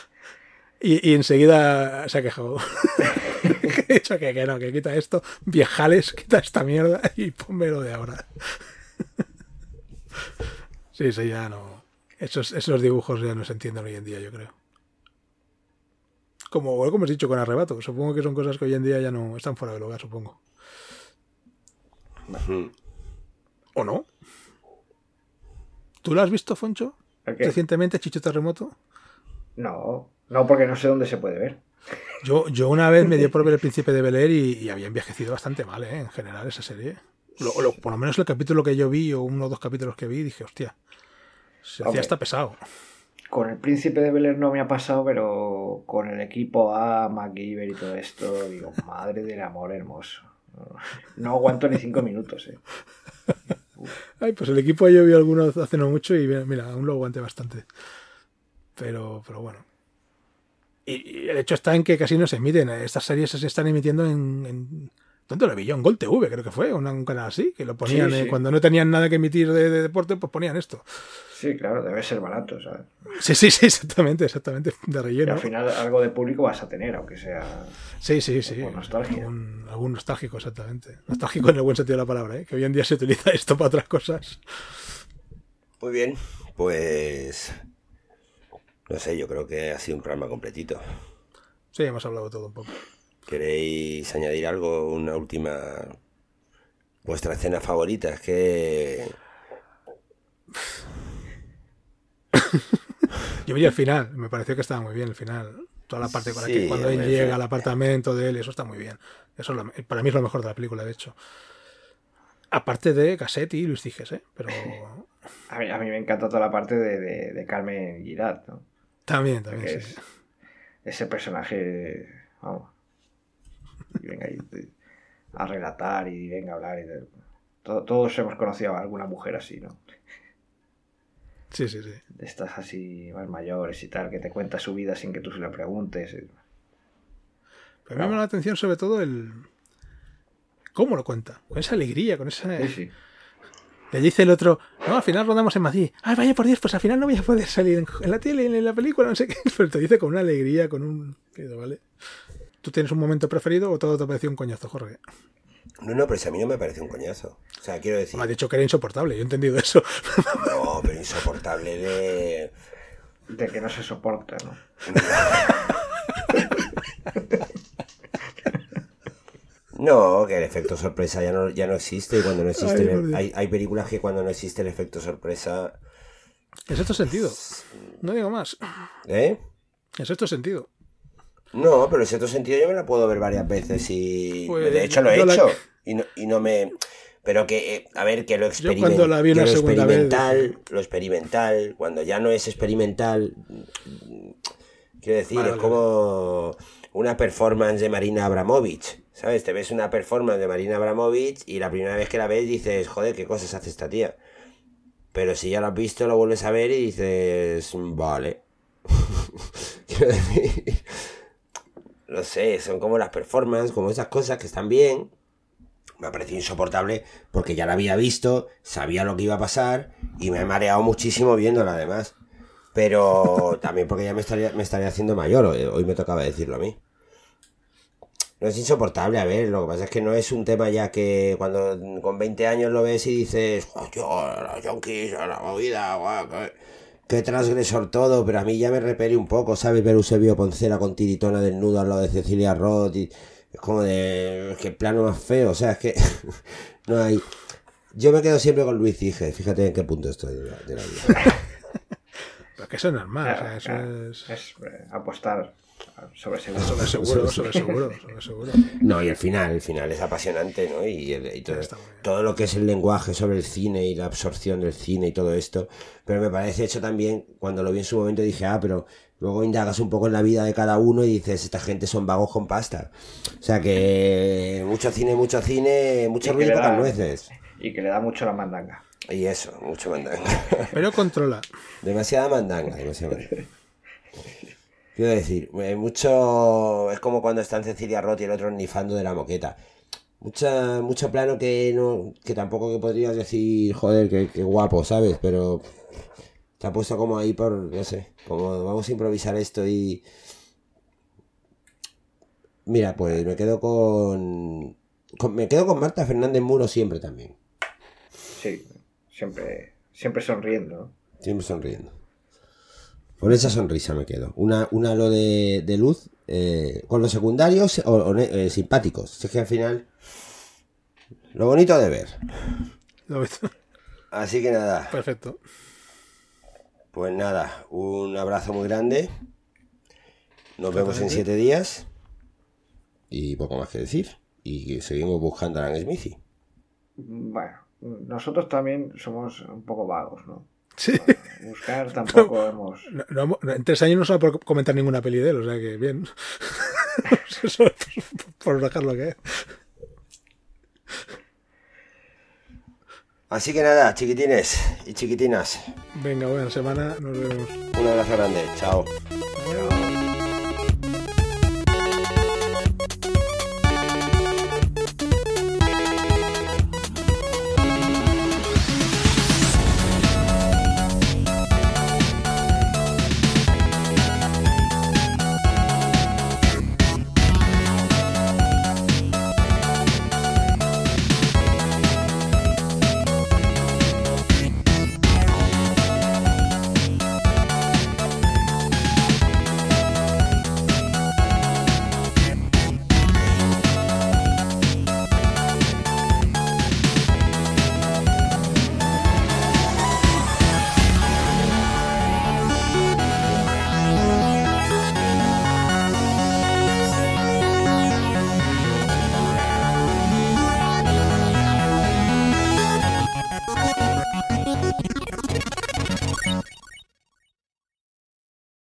y, y enseguida se ha quejado. He dicho que, que no, que quita esto, viejales, quita esta mierda y ponme lo de ahora. Sí, sí, ya no. Esos, esos dibujos ya no se entienden hoy en día, yo creo. Como, como has dicho con arrebato, supongo que son cosas que hoy en día ya no están fuera del lugar, supongo. ¿O no? ¿Tú lo has visto, Foncho? Recientemente, Chicho Terremoto. No, no, porque no sé dónde se puede ver. Yo, yo una vez me dio por ver El Príncipe de Bel Air y, y había envejecido bastante mal, ¿eh? En general, esa serie. Lo- lo- por lo menos el capítulo que yo vi, o uno o dos capítulos que vi, dije, hostia, se hacía hasta pesado. Con el príncipe de Bel Air no me ha pasado, pero con el equipo A, MacGyver y todo esto, digo, madre del amor hermoso. No aguanto ni cinco minutos, eh. Ay, pues el equipo yo vi algunos hace no mucho y mira, aún lo aguanté bastante. Pero, pero bueno. Y, y el hecho está en que casi no se emiten. Estas series se están emitiendo en. en ¿Dónde lo vi yo? En Gol TV, creo que fue, un canal así, que lo ponían Sí, eh, cuando no tenían nada que emitir de, de deporte, pues ponían esto. Sí, claro, debe ser barato, ¿sabes? Sí, sí, sí, exactamente, exactamente, de Y relleno. al final algo de público vas a tener, aunque sea... Sí, sí, sí. Nostalgia. Algún, algún nostálgico, exactamente. Nostálgico en el buen sentido de la palabra, ¿eh? que hoy en día se utiliza esto para otras cosas. Muy bien, pues. No sé, yo creo que ha sido un programa completito. Sí, hemos hablado todo un poco. ¿Queréis añadir algo? Una última. Vuestra escena favorita, es que. Yo vi el final, me pareció que estaba muy bien el final. Toda la parte con la que Sí, cuando él llega sí. al apartamento de él, eso está muy bien. Eso es lo- para mí es lo mejor de la película, de hecho. Aparte de Cassetti y Luis Ciges, ¿eh? Pero A mí, a mí me encanta toda la parte de, de- de Carmen Girat, ¿no? También, también, es ese personaje, vamos, y venga ahí de- a relatar y venga a hablar. Y de- to- todos hemos conocido a alguna mujer así, ¿no? Sí, sí, sí. Estas así más mayores y tal, que te cuenta su vida sin que tú se lo preguntes. Pero me llama la atención sobre todo el... ¿Cómo lo cuenta? Con esa alegría, con esa... Sí, sí. Le dice el otro, No, al final rodamos en Madrid. Ay, vaya por Dios, pues al final no voy a poder salir en, en la tele, en la película, no sé qué. Pero te dice con una alegría, con un... ¿vale? ¿Tú tienes un momento preferido o todo te pareció un coñazo, Jorge? No, no, pero si a mí no me parece un coñazo. O sea, quiero decir. Me ha dicho que era insoportable, yo he entendido eso. No, pero insoportable de. De que no se soporta, ¿no? No, que el efecto sorpresa ya no, ya no existe. Y cuando no existe. Ay, el- por Dios. hay, hay películas que cuando no existe el efecto sorpresa. En sexto sentido. No digo más. ¿Eh? En sexto sentido. No, pero en cierto sentido yo me la puedo ver varias veces y Pues, de hecho lo he yo la- hecho y, no, y no me pero que eh, a ver que lo, Yo experimen- cuando la vi que lo segunda vez, experimental lo experimental cuando ya no es experimental quiero decir Vale, es vale, como una performance de Marina Abramovich sabes te ves una performance de Marina Abramovich y la primera vez que la ves dices joder qué cosas hace esta tía pero si ya lo has visto lo vuelves a ver y dices vale quiero decir no sé, son como las performances, como esas cosas que están bien. Me ha parecido insoportable porque ya la había visto, sabía lo que iba a pasar y me he mareado muchísimo viéndola además. Pero también porque ya me estaría, me estaría haciendo mayor, hoy, me tocaba decirlo a mí. No es insoportable, a ver, lo que pasa es que no es un tema ya que cuando con 20 años lo ves y dices, "Joder, los yonkis, la movida, guau, qué, qué transgresor todo, pero a mí ya me repele un poco, ¿sabes? Ver Eusebio Poncela con tiritona desnudo al lado de Cecilia Roth y es como de, qué plano más feo, o sea, es que no hay... Yo me quedo siempre con Luis Cije, fíjate en qué punto estoy de la, de la vida. Pero que eso es normal. Claro, o sea, claro. eso es. Es eh, apostar sobre seguro. Sobre seguro, sobre seguro, sobre seguro. No, y el final, el final es apasionante, ¿no? Y, el- y todo, todo lo que es el lenguaje sobre el cine y la absorción del cine y todo esto. Pero me parece hecho también, cuando lo vi en su momento dije, ah, pero luego indagas un poco en la vida de cada uno y dices, esta gente son vagos con pasta. O sea que mucho cine, mucho cine, mucho Y ruido nueces. Y que le da mucho la mandanga. Y eso, mucho mandanga. Pero controla. Demasiada mandanga, demasiada mandanga. Quiero decir, eh, mucho. Es como cuando están Cecilia Roth y el otro nifando de la moqueta. Mucha, mucho plano que no. que tampoco que podrías decir, joder, que, que guapo, ¿sabes? Pero. Está puesto como ahí por. no sé. Como vamos a improvisar esto y. Mira, pues me quedo con. con- me quedo con Marta Fernández Muro siempre también. Sí, siempre, siempre sonriendo. Siempre sonriendo. Con esa sonrisa me quedo. Una, un halo de, de luz eh, con los secundarios o, eh, simpáticos. Si Es que al final. Lo bonito de ver. Lo ves. Así que nada. Perfecto. Pues nada. Un abrazo muy grande. Nos vemos en siete días. Y poco más que decir. Y seguimos buscando a Alan Smithy. Bueno, nosotros también somos un poco vagos, ¿no? Sí. Buscar tampoco hemos... No- en tres años no se va a comentar ninguna peli de él, o sea que bien. Eso, por, por dejar lo que es. Así que nada, chiquitines y chiquitinas. Venga, buena semana. Nos vemos. Un abrazo grande. Chao.